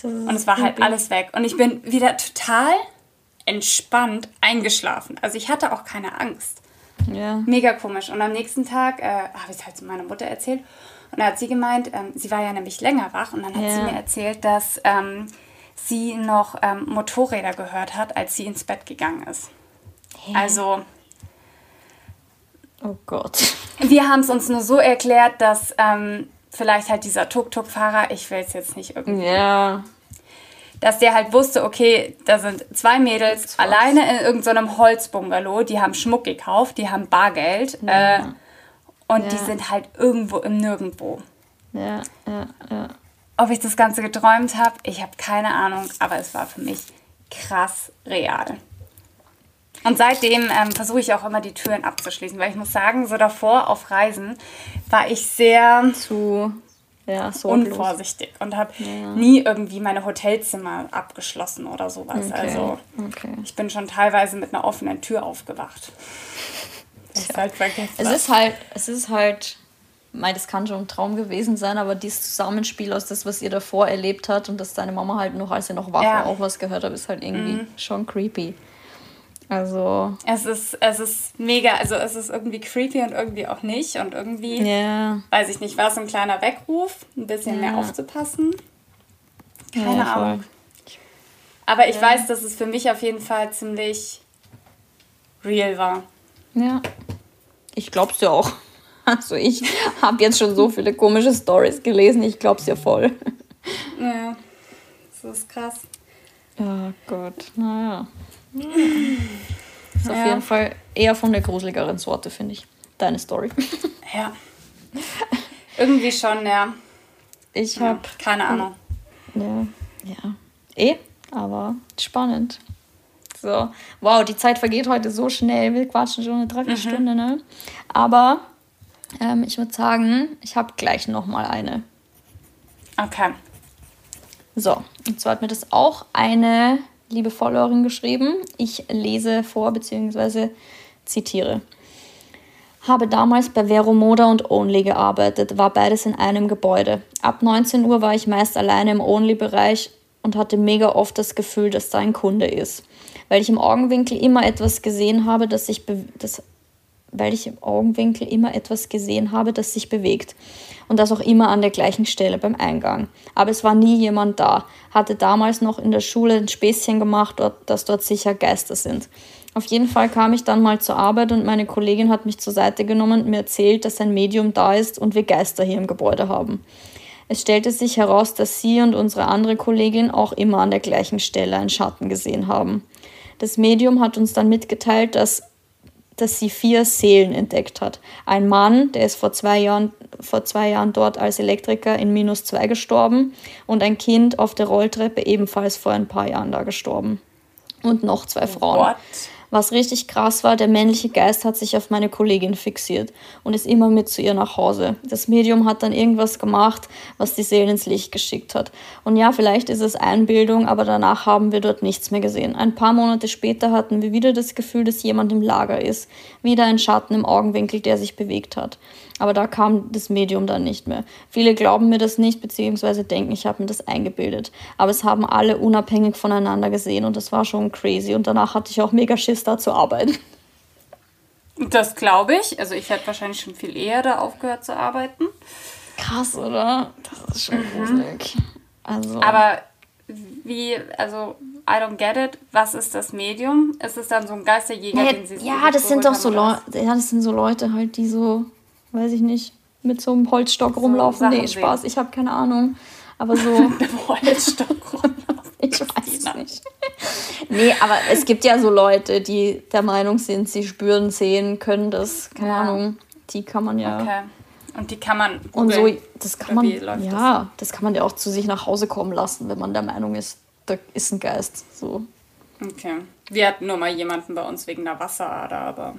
A: Und es war halt alles weg. Und ich bin wieder total entspannt eingeschlafen. Also ich hatte auch keine Angst. Ja. Mega komisch. Und am nächsten Tag äh, habe ich es halt zu meiner Mutter erzählt. Und da hat sie gemeint, ähm, sie war ja nämlich länger wach. Und dann hat ja. sie mir erzählt, dass ähm, sie noch ähm, Motorräder gehört hat, als sie ins Bett gegangen ist. Also
B: Oh Gott.
A: Wir haben es uns nur so erklärt, dass ähm, vielleicht halt dieser Tuk-Tuk-Fahrer, ich will es jetzt nicht irgendwie. Ja. Dass der halt wusste, okay, da sind zwei Mädels alleine in irgendeinem so Holzbungalow, die haben Schmuck gekauft, die haben Bargeld ja. äh, und ja. die sind halt irgendwo im Nirgendwo. Ja, ja, ja. Ob ich das Ganze geträumt habe, ich habe keine Ahnung, aber es war für mich krass real. Und seitdem ähm, versuche ich auch immer die Türen abzuschließen, weil ich muss sagen, so davor auf Reisen war ich sehr zu ja, unvorsichtig und habe ja. nie irgendwie meine Hotelzimmer abgeschlossen oder sowas. Okay. Also okay. ich bin schon teilweise mit einer offenen Tür aufgewacht.
B: Das ist halt es ist halt, es ist halt, mein, das kann schon ein Traum gewesen sein, aber dieses Zusammenspiel aus das, was ihr davor erlebt habt und dass deine Mama halt noch, als ihr noch wach ja. war, auch was gehört hat, ist halt irgendwie mhm. schon creepy. Also.
A: Es ist, es ist mega, also es ist irgendwie creepy und irgendwie auch nicht. Und irgendwie, yeah. weiß ich nicht, war es ein kleiner Weckruf, ein bisschen yeah. mehr aufzupassen. Keine ja, Ahnung. Aber ich ja. weiß, dass es für mich auf jeden Fall ziemlich real war.
B: Ja. Ich glaub's ja auch. Also ich habe jetzt schon so viele komische Stories gelesen, ich glaub's ja voll.
A: Ja, das ist krass.
B: Oh Gott, naja. Ist ja. auf jeden Fall eher von der gruseligeren Sorte, finde ich. Deine Story.
A: Ja. Irgendwie schon, ja.
B: Ich habe. Ja,
A: keine Ahnung.
B: Ja, ja. Eh, aber spannend. So. Wow, die Zeit vergeht heute so schnell. Wir quatschen schon eine Dreiviertelstunde, mhm. ne? Aber ähm, ich würde sagen, ich habe gleich noch mal eine.
A: Okay.
B: So, und zwar hat mir das auch eine liebe Followerin, geschrieben. Ich lese vor bzw. zitiere. Habe damals bei Vero Moda und Only gearbeitet, war beides in einem Gebäude. Ab 19 Uhr war ich meist alleine im Only-Bereich und hatte mega oft das Gefühl, dass da ein Kunde ist. Weil ich im Augenwinkel immer etwas gesehen habe, das sich, das weil ich im Augenwinkel immer etwas gesehen habe, das sich bewegt. Und das auch immer an der gleichen Stelle beim Eingang. Aber es war nie jemand da. Hatte damals noch in der Schule ein Späßchen gemacht, dass dort sicher Geister sind. Auf jeden Fall kam ich dann mal zur Arbeit und meine Kollegin hat mich zur Seite genommen und mir erzählt, dass ein Medium da ist und wir Geister hier im Gebäude haben. Es stellte sich heraus, dass sie und unsere andere Kollegin auch immer an der gleichen Stelle einen Schatten gesehen haben. Das Medium hat uns dann mitgeteilt, dass dass sie vier Seelen entdeckt hat. Ein Mann, der ist vor zwei Jahren, vor zwei Jahren dort als Elektriker in minus zwei gestorben und ein Kind auf der Rolltreppe ebenfalls vor ein paar Jahren da gestorben. Und noch zwei Frauen. What? Was richtig krass war, der männliche Geist hat sich auf meine Kollegin fixiert und ist immer mit zu ihr nach Hause. Das Medium hat dann irgendwas gemacht, was die Seele ins Licht geschickt hat. Und ja, vielleicht ist es Einbildung, aber danach haben wir dort nichts mehr gesehen. Ein paar Monate später hatten wir wieder das Gefühl, dass jemand im Lager ist. Wieder ein Schatten im Augenwinkel, der sich bewegt hat. Aber da kam das Medium dann nicht mehr. Viele glauben mir das nicht, beziehungsweise denken, ich habe mir das eingebildet. Aber es haben alle unabhängig voneinander gesehen und das war schon crazy. Und danach hatte ich auch mega Schiss, da zu arbeiten.
A: Das glaube ich. Also ich hätte wahrscheinlich schon viel eher da aufgehört zu arbeiten.
B: Krass, oder? Das ist schon mhm. gruselig. Also.
A: Aber wie, also I don't get it. Was ist das Medium? Ist es dann so ein Geisterjäger,
B: ja,
A: den sie
B: Ja, das sind doch so Leute, ja, das sind so Leute halt, die so weiß ich nicht, mit so einem Holzstock so rumlaufen. Sachen nee, Spaß, ich habe keine Ahnung. Aber so. mit einem Holzstock rumlaufen. ich weiß es nicht. nee, aber es gibt ja so Leute, die der Meinung sind, sie spüren, sehen, können das. Keine ja. Ahnung. Die kann man ja.
A: Okay. Und die kann man.
B: Und so, das kann man. Ja, das? das? kann man ja auch zu sich nach Hause kommen lassen, wenn man der Meinung ist, da ist ein Geist. So.
A: Okay. Wir hatten nur mal jemanden bei uns wegen der Wasserader, aber.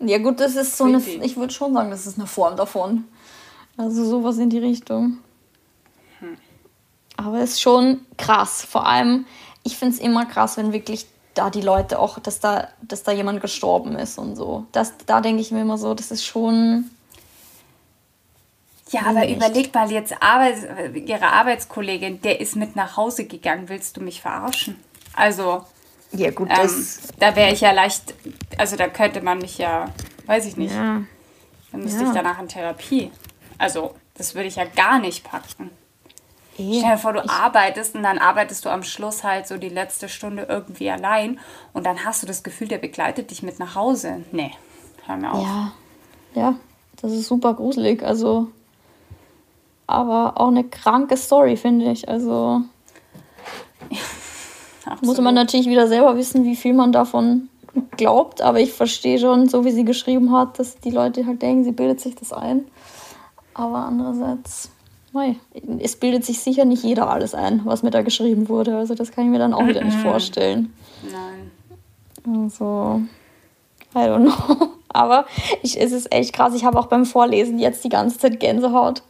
B: Ja gut, das ist so eine, ich würde schon sagen, das ist eine Form davon. Also sowas in die Richtung. Hm. Aber es ist schon krass. Vor allem, ich finde es immer krass, wenn wirklich da die Leute auch, dass da, dass da jemand gestorben ist und so. Das, da denke ich mir immer so, das ist schon.
A: Ja, aber nicht. überleg mal jetzt, Arbeit, ihre Arbeitskollegin, der ist mit nach Hause gegangen. Willst du mich verarschen? Also. Ja, gut, ähm, da wäre ich ja leicht, also da könnte man mich ja, weiß ich nicht. Ja. Dann müsste ja. ich danach in Therapie. Also, das würde ich ja gar nicht packen. E Stell dir vor, du ich arbeitest und dann arbeitest du am Schluss halt so die letzte Stunde irgendwie allein und dann hast du das Gefühl, der begleitet dich mit nach Hause. Nee, hör mir auf.
B: Ja, ja, das ist super gruselig. Also, aber auch eine kranke Story, finde ich. Also. Absolut. Muss man natürlich wieder selber wissen, wie viel man davon glaubt, aber ich verstehe schon, so wie sie geschrieben hat, dass die Leute halt denken, sie bildet sich das ein. Aber andererseits, mei, es bildet sich sicher nicht jeder alles ein, was mir da geschrieben wurde. Also das kann ich mir dann auch wieder nicht vorstellen.
A: Nein.
B: Also, I don't know. Aber ich, es ist echt krass. Ich habe auch beim Vorlesen jetzt die ganze Zeit Gänsehaut.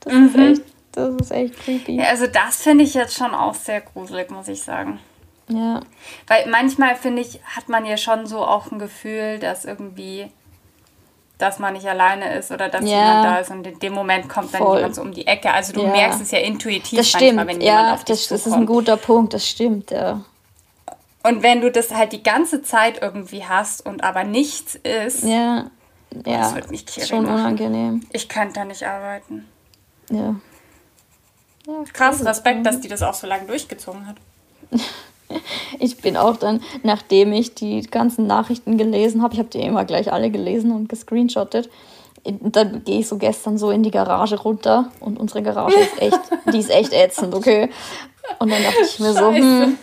B: Das mhm. ist echt, das ist echt creepy.
A: Ja, also das finde ich jetzt schon auch sehr gruselig, muss ich sagen. Ja. Weil manchmal, finde ich, hat man ja schon so auch ein Gefühl, dass irgendwie, dass man nicht alleine ist oder dass ja. jemand da ist und in dem Moment kommt dann Voll. jemand so um die Ecke. Also du ja. merkst es ja intuitiv
B: das
A: manchmal,
B: stimmt. wenn ja, jemand auf dich das, das ist ein guter Punkt, das stimmt, ja.
A: Und wenn du das halt die ganze Zeit irgendwie hast und aber nichts ist, ja, ja das wird mich schon machen. unangenehm. Ich könnte da nicht arbeiten. Ja. ja Krass, Respekt, dass die das auch so lange durchgezogen hat.
B: ich bin auch dann, nachdem ich die ganzen Nachrichten gelesen habe, ich habe die immer gleich alle gelesen und gescreenshottet, dann gehe ich so gestern so in die Garage runter und unsere Garage ist echt, die ist echt ätzend, okay? Und dann dachte ich mir so, hm,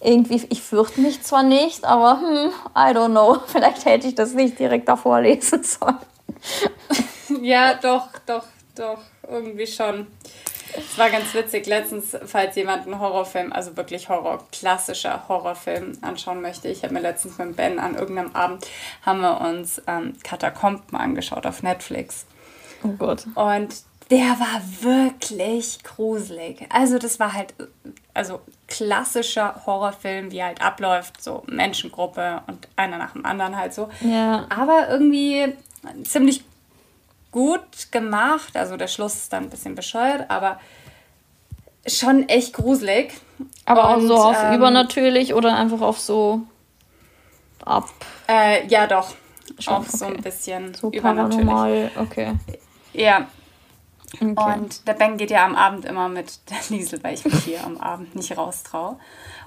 B: irgendwie, ich fürchte mich zwar nicht, aber hm, I don't know, vielleicht hätte ich das nicht direkt davor lesen sollen.
A: ja, doch, doch, doch, irgendwie schon. Es war ganz witzig letztens, falls jemand einen Horrorfilm, also wirklich Horror, klassischer Horrorfilm anschauen möchte. Ich habe mir letztens mit Ben an irgendeinem Abend haben wir uns ähm, Katakomben angeschaut auf Netflix. Oh Gott. Und der war wirklich gruselig. Also das war halt, also klassischer Horrorfilm, wie halt abläuft, so Menschengruppe und einer nach dem anderen halt so. Ja. Aber irgendwie ziemlich gut gemacht. Also der Schluss ist dann ein bisschen bescheuert, aber schon echt gruselig.
B: Aber und, auch so auf ähm, übernatürlich oder einfach auf so ab?
A: Äh, ja, doch. Schon, auch okay. so ein bisschen so übernatürlich. okay. Ja, Okay. Und der Ben geht ja am Abend immer mit der Liesel, weil ich mich hier am Abend nicht raustraue.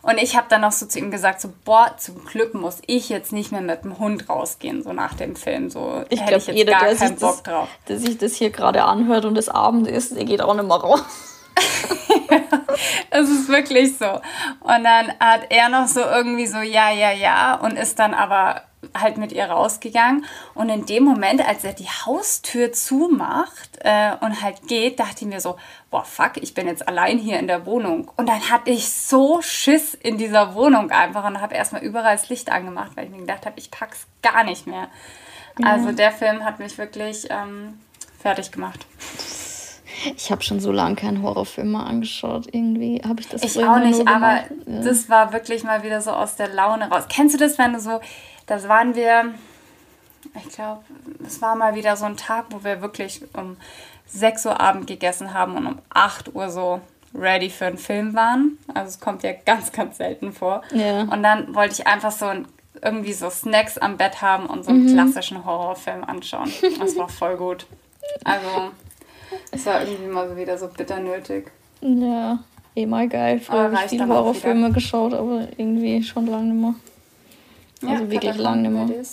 A: Und ich habe dann noch so zu ihm gesagt, so, boah, zum Glück muss ich jetzt nicht mehr mit dem Hund rausgehen, so nach dem Film. So ich hätte ich jetzt
B: jeder, gar keinen Bock das, drauf. Der sich das hier gerade anhört und es Abend ist, der geht auch nicht mehr raus.
A: Es ist wirklich so. Und dann hat er noch so irgendwie so, ja, ja, ja, und ist dann aber halt mit ihr rausgegangen. Und in dem Moment, als er die Haustür zumacht äh, und halt geht, dachte ich mir so, boah, fuck, ich bin jetzt allein hier in der Wohnung. Und dann hatte ich so Schiss in dieser Wohnung einfach und habe erstmal überall das Licht angemacht, weil ich mir gedacht habe, ich pack's gar nicht mehr. Ja. Also der Film hat mich wirklich ähm, fertig gemacht.
B: Ich habe schon so lange keinen Horrorfilm mehr angeschaut. Irgendwie habe ich das Ich
A: auch nicht, aber ja. das war wirklich mal wieder so aus der Laune raus. Kennst du das, wenn du so das waren wir, ich glaube, es war mal wieder so ein Tag, wo wir wirklich um 6 Uhr Abend gegessen haben und um 8 Uhr so ready für einen Film waren. Also es kommt ja ganz, ganz selten vor. Ja. Und dann wollte ich einfach so ein, irgendwie so Snacks am Bett haben und so einen mhm. klassischen Horrorfilm anschauen. Das war voll gut. Also es war irgendwie mal so wieder so bitter nötig.
B: Ja, eh mal geil. Früher habe ich viele Horrorfilme geschaut, aber irgendwie schon lange nicht mehr. Also ja, wirklich lang nicht mehr.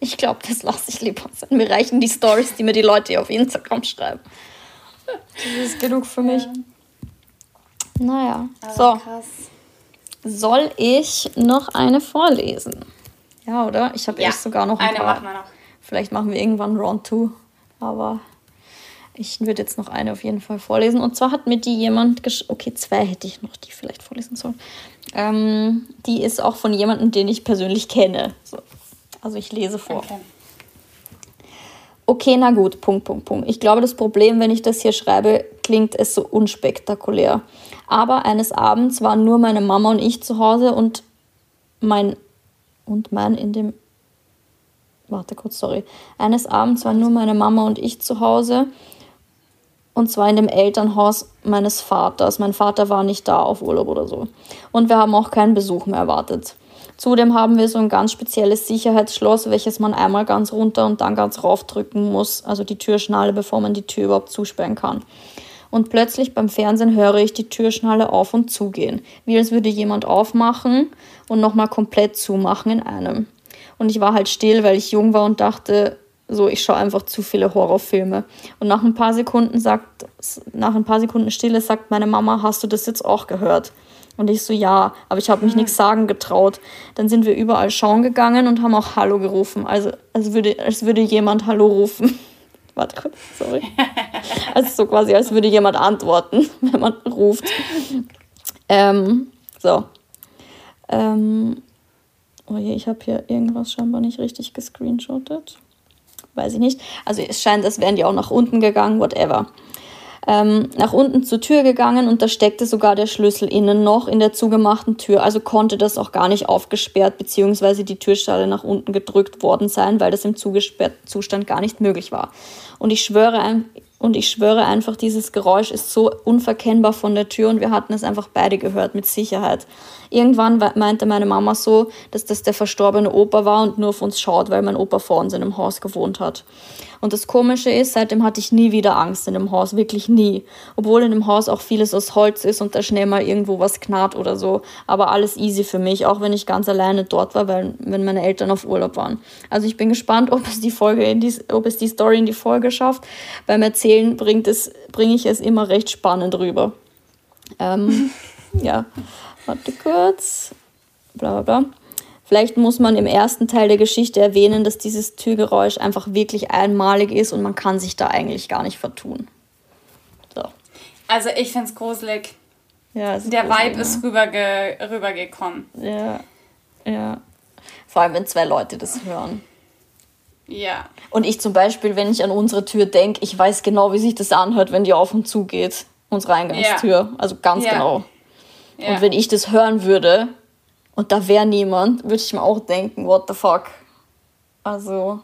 B: Ich glaube, das lasse ich lieber sein. Mir reichen die Stories, die mir die Leute auf Instagram schreiben. Das ist genug für mich. Ja. Naja, Aber so. Krass. Soll ich noch eine vorlesen? Ja, oder? Ich habe ja, echt sogar noch ein eine paar. Machen wir noch. Vielleicht machen wir irgendwann Round 2. Aber ich würde jetzt noch eine auf jeden Fall vorlesen. Und zwar hat mir die jemand geschrieben. Okay, zwei hätte ich noch, die vielleicht vorlesen sollen. Ähm, die ist auch von jemandem, den ich persönlich kenne. So. Also ich lese vor. Okay. okay, na gut, Punkt, Punkt, Punkt. Ich glaube, das Problem, wenn ich das hier schreibe, klingt es so unspektakulär. Aber eines Abends waren nur meine Mama und ich zu Hause und mein und mein in dem warte kurz, sorry. Eines Abends waren nur meine Mama und ich zu Hause und zwar in dem Elternhaus meines Vaters. Mein Vater war nicht da auf Urlaub oder so. Und wir haben auch keinen Besuch mehr erwartet. Zudem haben wir so ein ganz spezielles Sicherheitsschloss, welches man einmal ganz runter und dann ganz rauf drücken muss, also die Türschnalle, bevor man die Tür überhaupt zusperren kann. Und plötzlich beim Fernsehen höre ich die Türschnalle auf und zugehen, wie als würde jemand aufmachen und nochmal komplett zumachen in einem. Und ich war halt still, weil ich jung war und dachte, so, ich schaue einfach zu viele Horrorfilme. Und nach ein paar Sekunden sagt, nach ein paar Sekunden Stille sagt meine Mama, hast du das jetzt auch gehört? Und ich so, ja, aber ich habe mich mhm. nichts sagen getraut. Dann sind wir überall schauen gegangen und haben auch Hallo gerufen. Also als würde, als würde jemand Hallo rufen. Warte kurz, sorry. Also so quasi, als würde jemand antworten, wenn man ruft. Ähm, so. Ähm, Oh je, ich habe hier irgendwas scheinbar nicht richtig gescreenshottet. Weiß ich nicht. Also es scheint, als wären die auch nach unten gegangen, whatever. Ähm, nach unten zur Tür gegangen und da steckte sogar der Schlüssel innen noch in der zugemachten Tür. Also konnte das auch gar nicht aufgesperrt bzw. die Türschale nach unten gedrückt worden sein, weil das im zugesperrten Zustand gar nicht möglich war. Und ich schwöre, und ich schwöre einfach, dieses Geräusch ist so unverkennbar von der Tür und wir hatten es einfach beide gehört, mit Sicherheit. Irgendwann meinte meine Mama so, dass das der verstorbene Opa war und nur auf uns schaut, weil mein Opa vor uns in einem Haus gewohnt hat. Und das Komische ist, seitdem hatte ich nie wieder Angst in dem Haus, wirklich nie. Obwohl in dem Haus auch vieles aus Holz ist und da schnell mal irgendwo was knarrt oder so. Aber alles easy für mich, auch wenn ich ganz alleine dort war, weil, wenn meine Eltern auf Urlaub waren. Also ich bin gespannt, ob es die Folge in die, ob es die Story in die Folge schafft. Beim Erzählen bringt es, bringe ich es immer recht spannend rüber. Ähm, ja, warte kurz. Bla bla bla. Vielleicht muss man im ersten Teil der Geschichte erwähnen, dass dieses Türgeräusch einfach wirklich einmalig ist und man kann sich da eigentlich gar nicht vertun.
A: So. Also ich finde es gruselig. Ja, es der gruselig, Vibe ist rüberge rübergekommen.
B: Ja, ja. Vor allem, wenn zwei Leute das hören. Ja. Und ich zum Beispiel, wenn ich an unsere Tür denke, ich weiß genau, wie sich das anhört, wenn die auf und zu geht. Unsere Eingangstür. Ja. Also ganz ja. genau. Ja. Und wenn ich das hören würde, und da wäre niemand, würde ich mir auch denken, what the fuck. Also,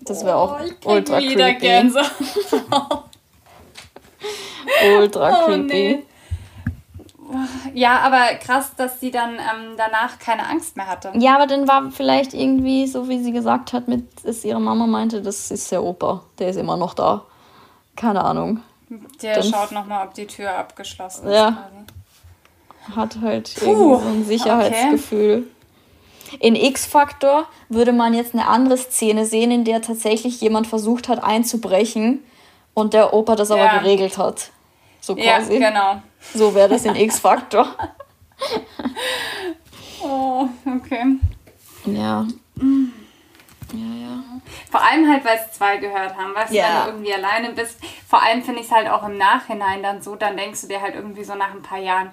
B: das wäre auch oh, ultra creepy.
A: ultra oh, creepy. Nee. Ja, aber krass, dass sie dann ähm, danach keine Angst mehr hatte.
B: Ja, aber dann war vielleicht irgendwie, so wie sie gesagt hat, mit, dass ihre Mama meinte, das ist der Opa, der ist immer noch da. Keine Ahnung.
A: Der dann schaut nochmal, ob die Tür abgeschlossen ist. Ja. Quasi
B: hat halt Puh, irgendwie so ein Sicherheitsgefühl. Okay. In X-Factor würde man jetzt eine andere Szene sehen, in der tatsächlich jemand versucht hat einzubrechen und der Opa das aber ja. geregelt hat. So quasi. Ja, genau. So wäre das in X-Factor.
A: oh, okay. Ja. Ja, ja. Vor allem halt, weil es zwei gehört haben, weißt ja. du, wenn du irgendwie alleine bist. Vor allem finde ich es halt auch im Nachhinein dann so, dann denkst du dir halt irgendwie so nach ein paar Jahren,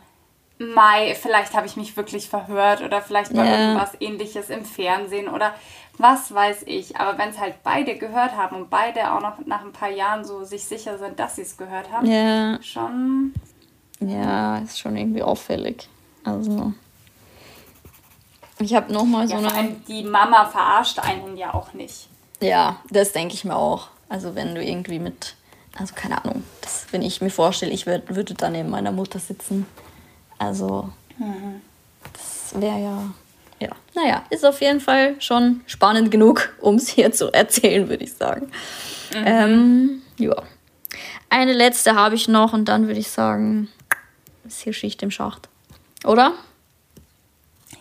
A: Mai, vielleicht habe ich mich wirklich verhört oder vielleicht war yeah. irgendwas ähnliches im Fernsehen oder was weiß ich. Aber wenn es halt beide gehört haben und beide auch noch nach ein paar Jahren so sich sicher sind, dass sie es gehört haben, yeah. schon.
B: Ja, ist schon irgendwie auffällig. Also. Ich habe nochmal so
A: ja, eine. Die Mama verarscht einen ja auch nicht.
B: Ja, das denke ich mir auch. Also wenn du irgendwie mit, also keine Ahnung, das, wenn ich mir vorstelle, ich würd, würde dann neben meiner Mutter sitzen also, mhm. das wäre ja. Ja, naja, ist auf jeden Fall schon spannend genug, um es hier zu erzählen, würde ich sagen. Mhm. Ähm, ja. Eine letzte habe ich noch und dann würde ich sagen, ist hier Schicht im Schacht. Oder?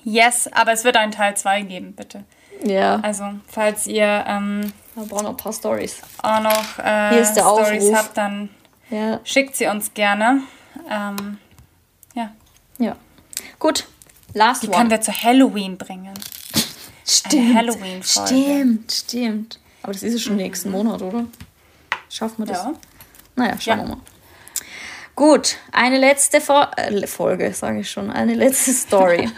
A: Yes, aber es wird einen Teil 2 geben, bitte. Ja. Also, falls ihr. Ähm,
B: wir brauchen noch ein paar Stories.
A: Auch noch äh, Hier ist der Stories habt, dann ja. schickt sie uns gerne. Ähm,
B: ja. Gut, last
A: Die one. können wir zu Halloween bringen.
B: Stimmt. Halloween -Folge. Stimmt, stimmt. Aber das ist ja schon nächsten mhm. Monat, oder? Schaffen wir das? Ja. Naja, schauen ja. wir mal. Gut, eine letzte Fo äh, Folge, sage ich schon, eine letzte Story.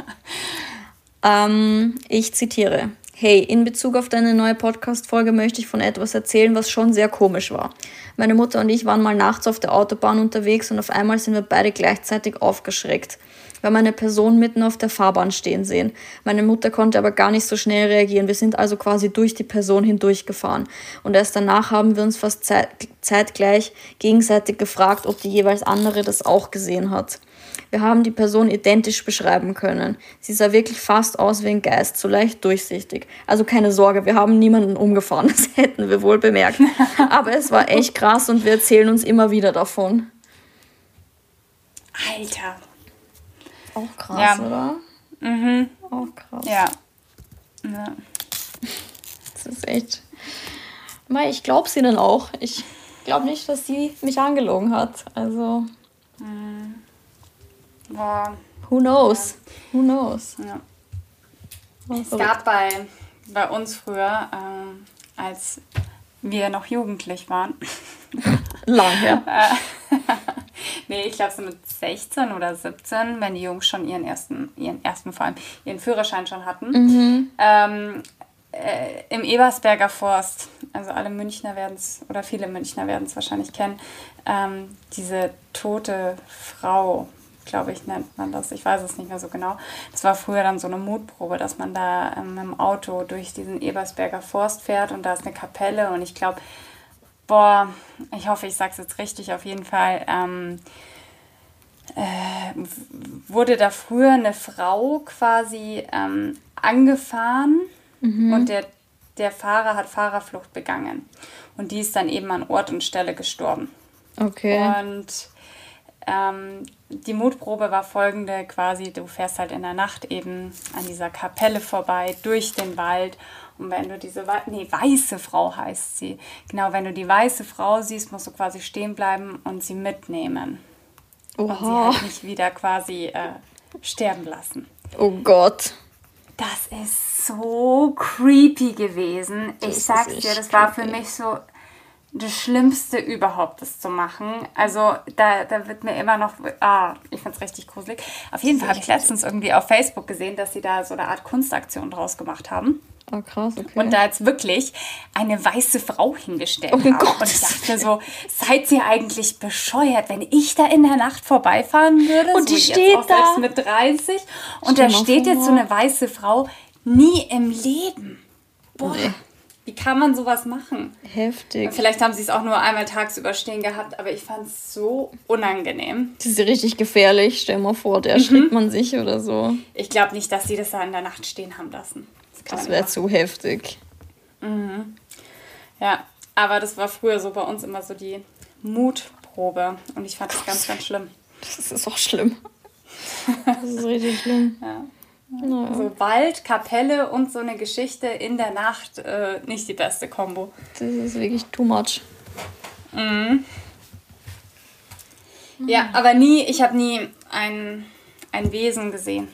B: ähm, ich zitiere. Hey, in Bezug auf deine neue Podcast-Folge möchte ich von etwas erzählen, was schon sehr komisch war. Meine Mutter und ich waren mal nachts auf der Autobahn unterwegs und auf einmal sind wir beide gleichzeitig aufgeschreckt. Wir haben eine Person mitten auf der Fahrbahn stehen sehen. Meine Mutter konnte aber gar nicht so schnell reagieren. Wir sind also quasi durch die Person hindurchgefahren. Und erst danach haben wir uns fast zeitgleich gegenseitig gefragt, ob die jeweils andere das auch gesehen hat. Wir haben die Person identisch beschreiben können. Sie sah wirklich fast aus wie ein Geist, so leicht durchsichtig. Also keine Sorge, wir haben niemanden umgefahren, das hätten wir wohl bemerkt. Aber es war echt krass und wir erzählen uns immer wieder davon.
A: Alter.
B: Auch krass, ja. oder? Mhm. Auch krass. Ja. ja. Das ist echt. Ich glaube sie dann auch. Ich glaube nicht, dass sie mich angelogen hat. Also. Mhm.
A: Boah.
B: Who knows? Ja. Who knows?
A: Ja. Es gab bei, bei uns früher, ähm, als wir noch jugendlich waren, lang her, nee, ich glaube so mit 16 oder 17, wenn die Jungs schon ihren ersten, ihren ersten vor allem, ihren Führerschein schon hatten. Mhm. Ähm, äh, Im Ebersberger Forst, also alle Münchner werden es, oder viele Münchner werden es wahrscheinlich kennen, ähm, diese tote Frau, glaube ich, nennt man das. Ich weiß es nicht mehr so genau. Das war früher dann so eine Mutprobe, dass man da ähm, im Auto durch diesen Ebersberger Forst fährt und da ist eine Kapelle und ich glaube, boah, ich hoffe, ich sage es jetzt richtig, auf jeden Fall. Ähm, äh, wurde da früher eine Frau quasi ähm, angefahren mhm. und der, der Fahrer hat Fahrerflucht begangen. Und die ist dann eben an Ort und Stelle gestorben. Okay. Und ähm, die Mutprobe war folgende quasi, du fährst halt in der Nacht eben an dieser Kapelle vorbei, durch den Wald und wenn du diese, nee, weiße Frau heißt sie, genau, wenn du die weiße Frau siehst, musst du quasi stehen bleiben und sie mitnehmen. Oha. Und sie halt nicht wieder quasi äh, sterben lassen.
B: Oh Gott.
A: Das ist so creepy gewesen. Das ich sag's dir, das war für mich so das Schlimmste überhaupt, das zu machen. Also da, da wird mir immer noch, ah, ich find's richtig gruselig. Auf jeden Fall habe ich letztens irgendwie auf Facebook gesehen, dass sie da so eine Art Kunstaktion draus gemacht haben. Oh, krass, okay. Und da jetzt wirklich eine weiße Frau hingestellt oh haben. Gott. Und ich dachte so, seid ihr eigentlich bescheuert, wenn ich da in der Nacht vorbeifahren würde? Und so die steht da. mit 30. Und da steht jetzt so eine weiße Frau nie im Leben. Boah. Nee. Wie kann man sowas machen? Heftig. Vielleicht haben sie es auch nur einmal tagsüber stehen gehabt, aber ich fand es so unangenehm.
B: Das ist richtig gefährlich. Stell mal vor, der erschrickt mhm. man sich oder so.
A: Ich glaube nicht, dass sie das da in der Nacht stehen haben lassen.
B: Das wäre zu heftig.
A: Mhm. Ja, aber das war früher so bei uns immer so die Mutprobe. Und ich fand das ganz, ganz schlimm.
B: Das ist auch schlimm. Das ist richtig schlimm.
A: Ja. Naja. So Wald, Kapelle und so eine Geschichte in der Nacht, äh, nicht die beste Kombo.
B: Das ist wirklich too much.
A: Mhm. Ja, aber nie, ich habe nie ein, ein Wesen gesehen.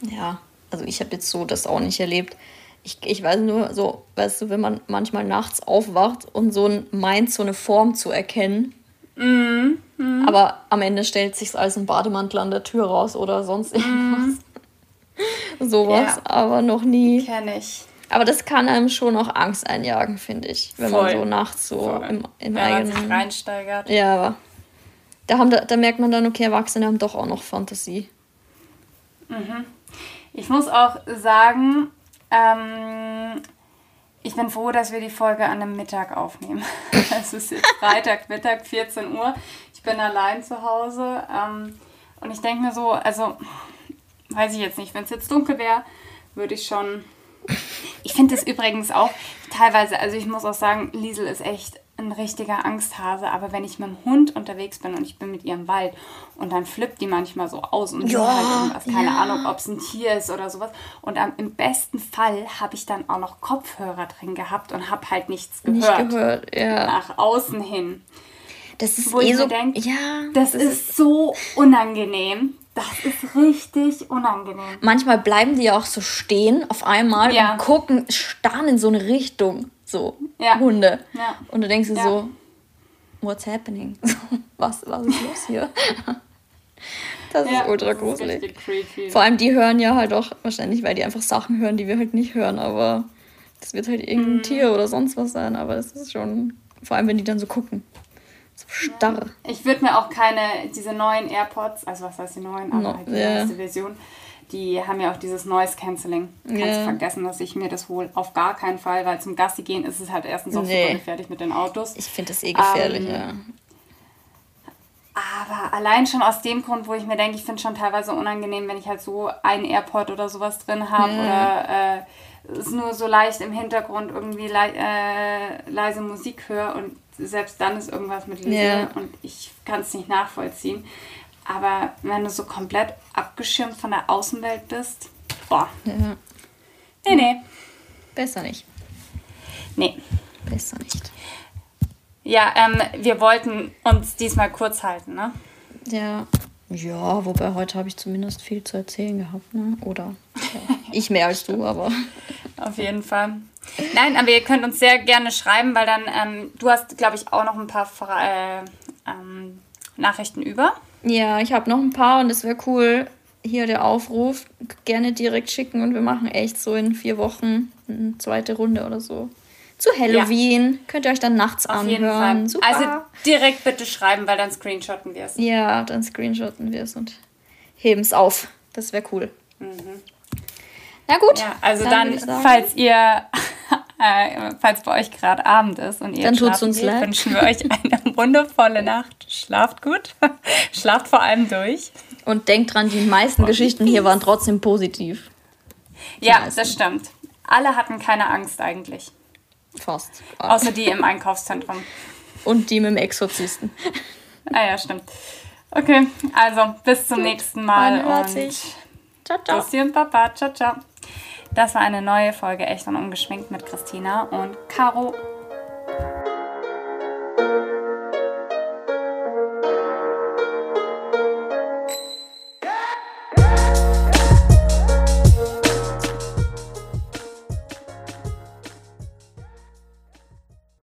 B: Ja, also ich habe jetzt so das auch nicht erlebt. Ich, ich weiß nur so, weißt du, wenn man manchmal nachts aufwacht und so meint, so eine Form zu erkennen. Mhm. Mhm. Aber am Ende stellt sich als ein Bademantel an der Tür raus oder sonst mhm. irgendwas. Mhm. Sowas, ja. aber noch nie. Kenne ich. Aber das kann einem schon auch Angst einjagen, finde ich. Wenn Voll. man so nachts so Voll. im, im wenn eigenen. Man sich reinsteigert. Ja, aber da, haben, da, da merkt man dann, okay, Erwachsene haben doch auch noch Fantasie.
A: Mhm. Ich muss auch sagen, ähm, ich bin froh, dass wir die Folge an einem Mittag aufnehmen. es ist jetzt Freitag, Mittag, 14 Uhr. Ich bin allein zu Hause. Ähm, und ich denke mir so, also, weiß ich jetzt nicht, wenn es jetzt dunkel wäre, würde ich schon. Ich finde es übrigens auch teilweise, also ich muss auch sagen, Liesel ist echt ein richtiger Angsthase, aber wenn ich mit dem Hund unterwegs bin und ich bin mit ihr im Wald und dann flippt die manchmal so aus und ja, halt irgendwas, keine ja. Ahnung, ob es ein Tier ist oder sowas. Und am, im besten Fall habe ich dann auch noch Kopfhörer drin gehabt und habe halt nichts gehört. Nicht gehört, ja. Nach außen hin. Das ist Wo eh ich so, denk, ja, das, das ist, ist so unangenehm. Das ist richtig unangenehm.
B: Manchmal bleiben die auch so stehen auf einmal ja. und gucken, starren in so eine Richtung. So, ja. Hunde. Ja. Und du denkst dir so, what's happening? was, was ist los hier? Das ja, ist ultra das gruselig. Ist Vor allem die hören ja halt auch wahrscheinlich, weil die einfach Sachen hören, die wir halt nicht hören, aber das wird halt irgendein mm. Tier oder sonst was sein, aber das ist schon, vor allem wenn die dann so gucken. So starr.
A: Ich würde mir auch keine, diese neuen AirPods, also was heißt die neuen, aber no, halt die yeah. neueste Version, die haben ja auch dieses Noise Cancelling. Kannst yeah. vergessen, dass ich mir das hole. Auf gar keinen Fall, weil zum Gassi gehen ist es halt erstens auch nee. super gefährlich mit den Autos.
B: Ich finde das eh gefährlich, ähm, ja.
A: Aber allein schon aus dem Grund, wo ich mir denke, ich finde es schon teilweise unangenehm, wenn ich halt so einen AirPod oder sowas drin habe ja. oder äh, es nur so leicht im Hintergrund irgendwie le äh, leise Musik höre und selbst dann ist irgendwas mit Lesen ja. und ich kann es nicht nachvollziehen. Aber wenn du so komplett abgeschirmt von der Außenwelt bist, boah. Ja. Nee, nee.
B: Besser nicht.
A: Nee.
B: Besser nicht.
A: Ja, ähm, wir wollten uns diesmal kurz halten, ne?
B: Ja. Ja, wobei heute habe ich zumindest viel zu erzählen gehabt, ne? Oder ja. ich mehr als du, aber.
A: Auf jeden Fall. Nein, aber ihr könnt uns sehr gerne schreiben, weil dann, ähm, du hast, glaube ich, auch noch ein paar Fra äh, ähm, Nachrichten über.
B: Ja, ich habe noch ein paar und es wäre cool, hier der Aufruf, gerne direkt schicken und wir machen echt so in vier Wochen eine zweite Runde oder so. Zu Halloween. Ja. Könnt ihr euch dann nachts Auf anhören.
A: Super. Also direkt bitte schreiben, weil dann screenshotten wir es.
B: Ja, dann screenshotten wir es und heben es auf. Das wäre cool. Mhm.
A: Na gut. Ja, also dann, dann falls ihr, äh, falls bei euch gerade Abend ist und ihr dann tut's uns geht, leid. wünschen wir euch eine wundervolle Nacht. Schlaft gut. Schlaft vor allem durch.
B: Und denkt dran, die meisten und Geschichten hier waren trotzdem positiv.
A: Die ja, meisten. das stimmt. Alle hatten keine Angst eigentlich. Fast. Außer die im Einkaufszentrum.
B: Und die mit dem Exorzisten.
A: Ah ja, stimmt. Okay, also bis zum Gut, nächsten Mal. Man hört und sich. Ciao, ciao. Bussi und Papa. Ciao, ciao. Das war eine neue Folge Echt und Ungeschminkt mit Christina und Caro.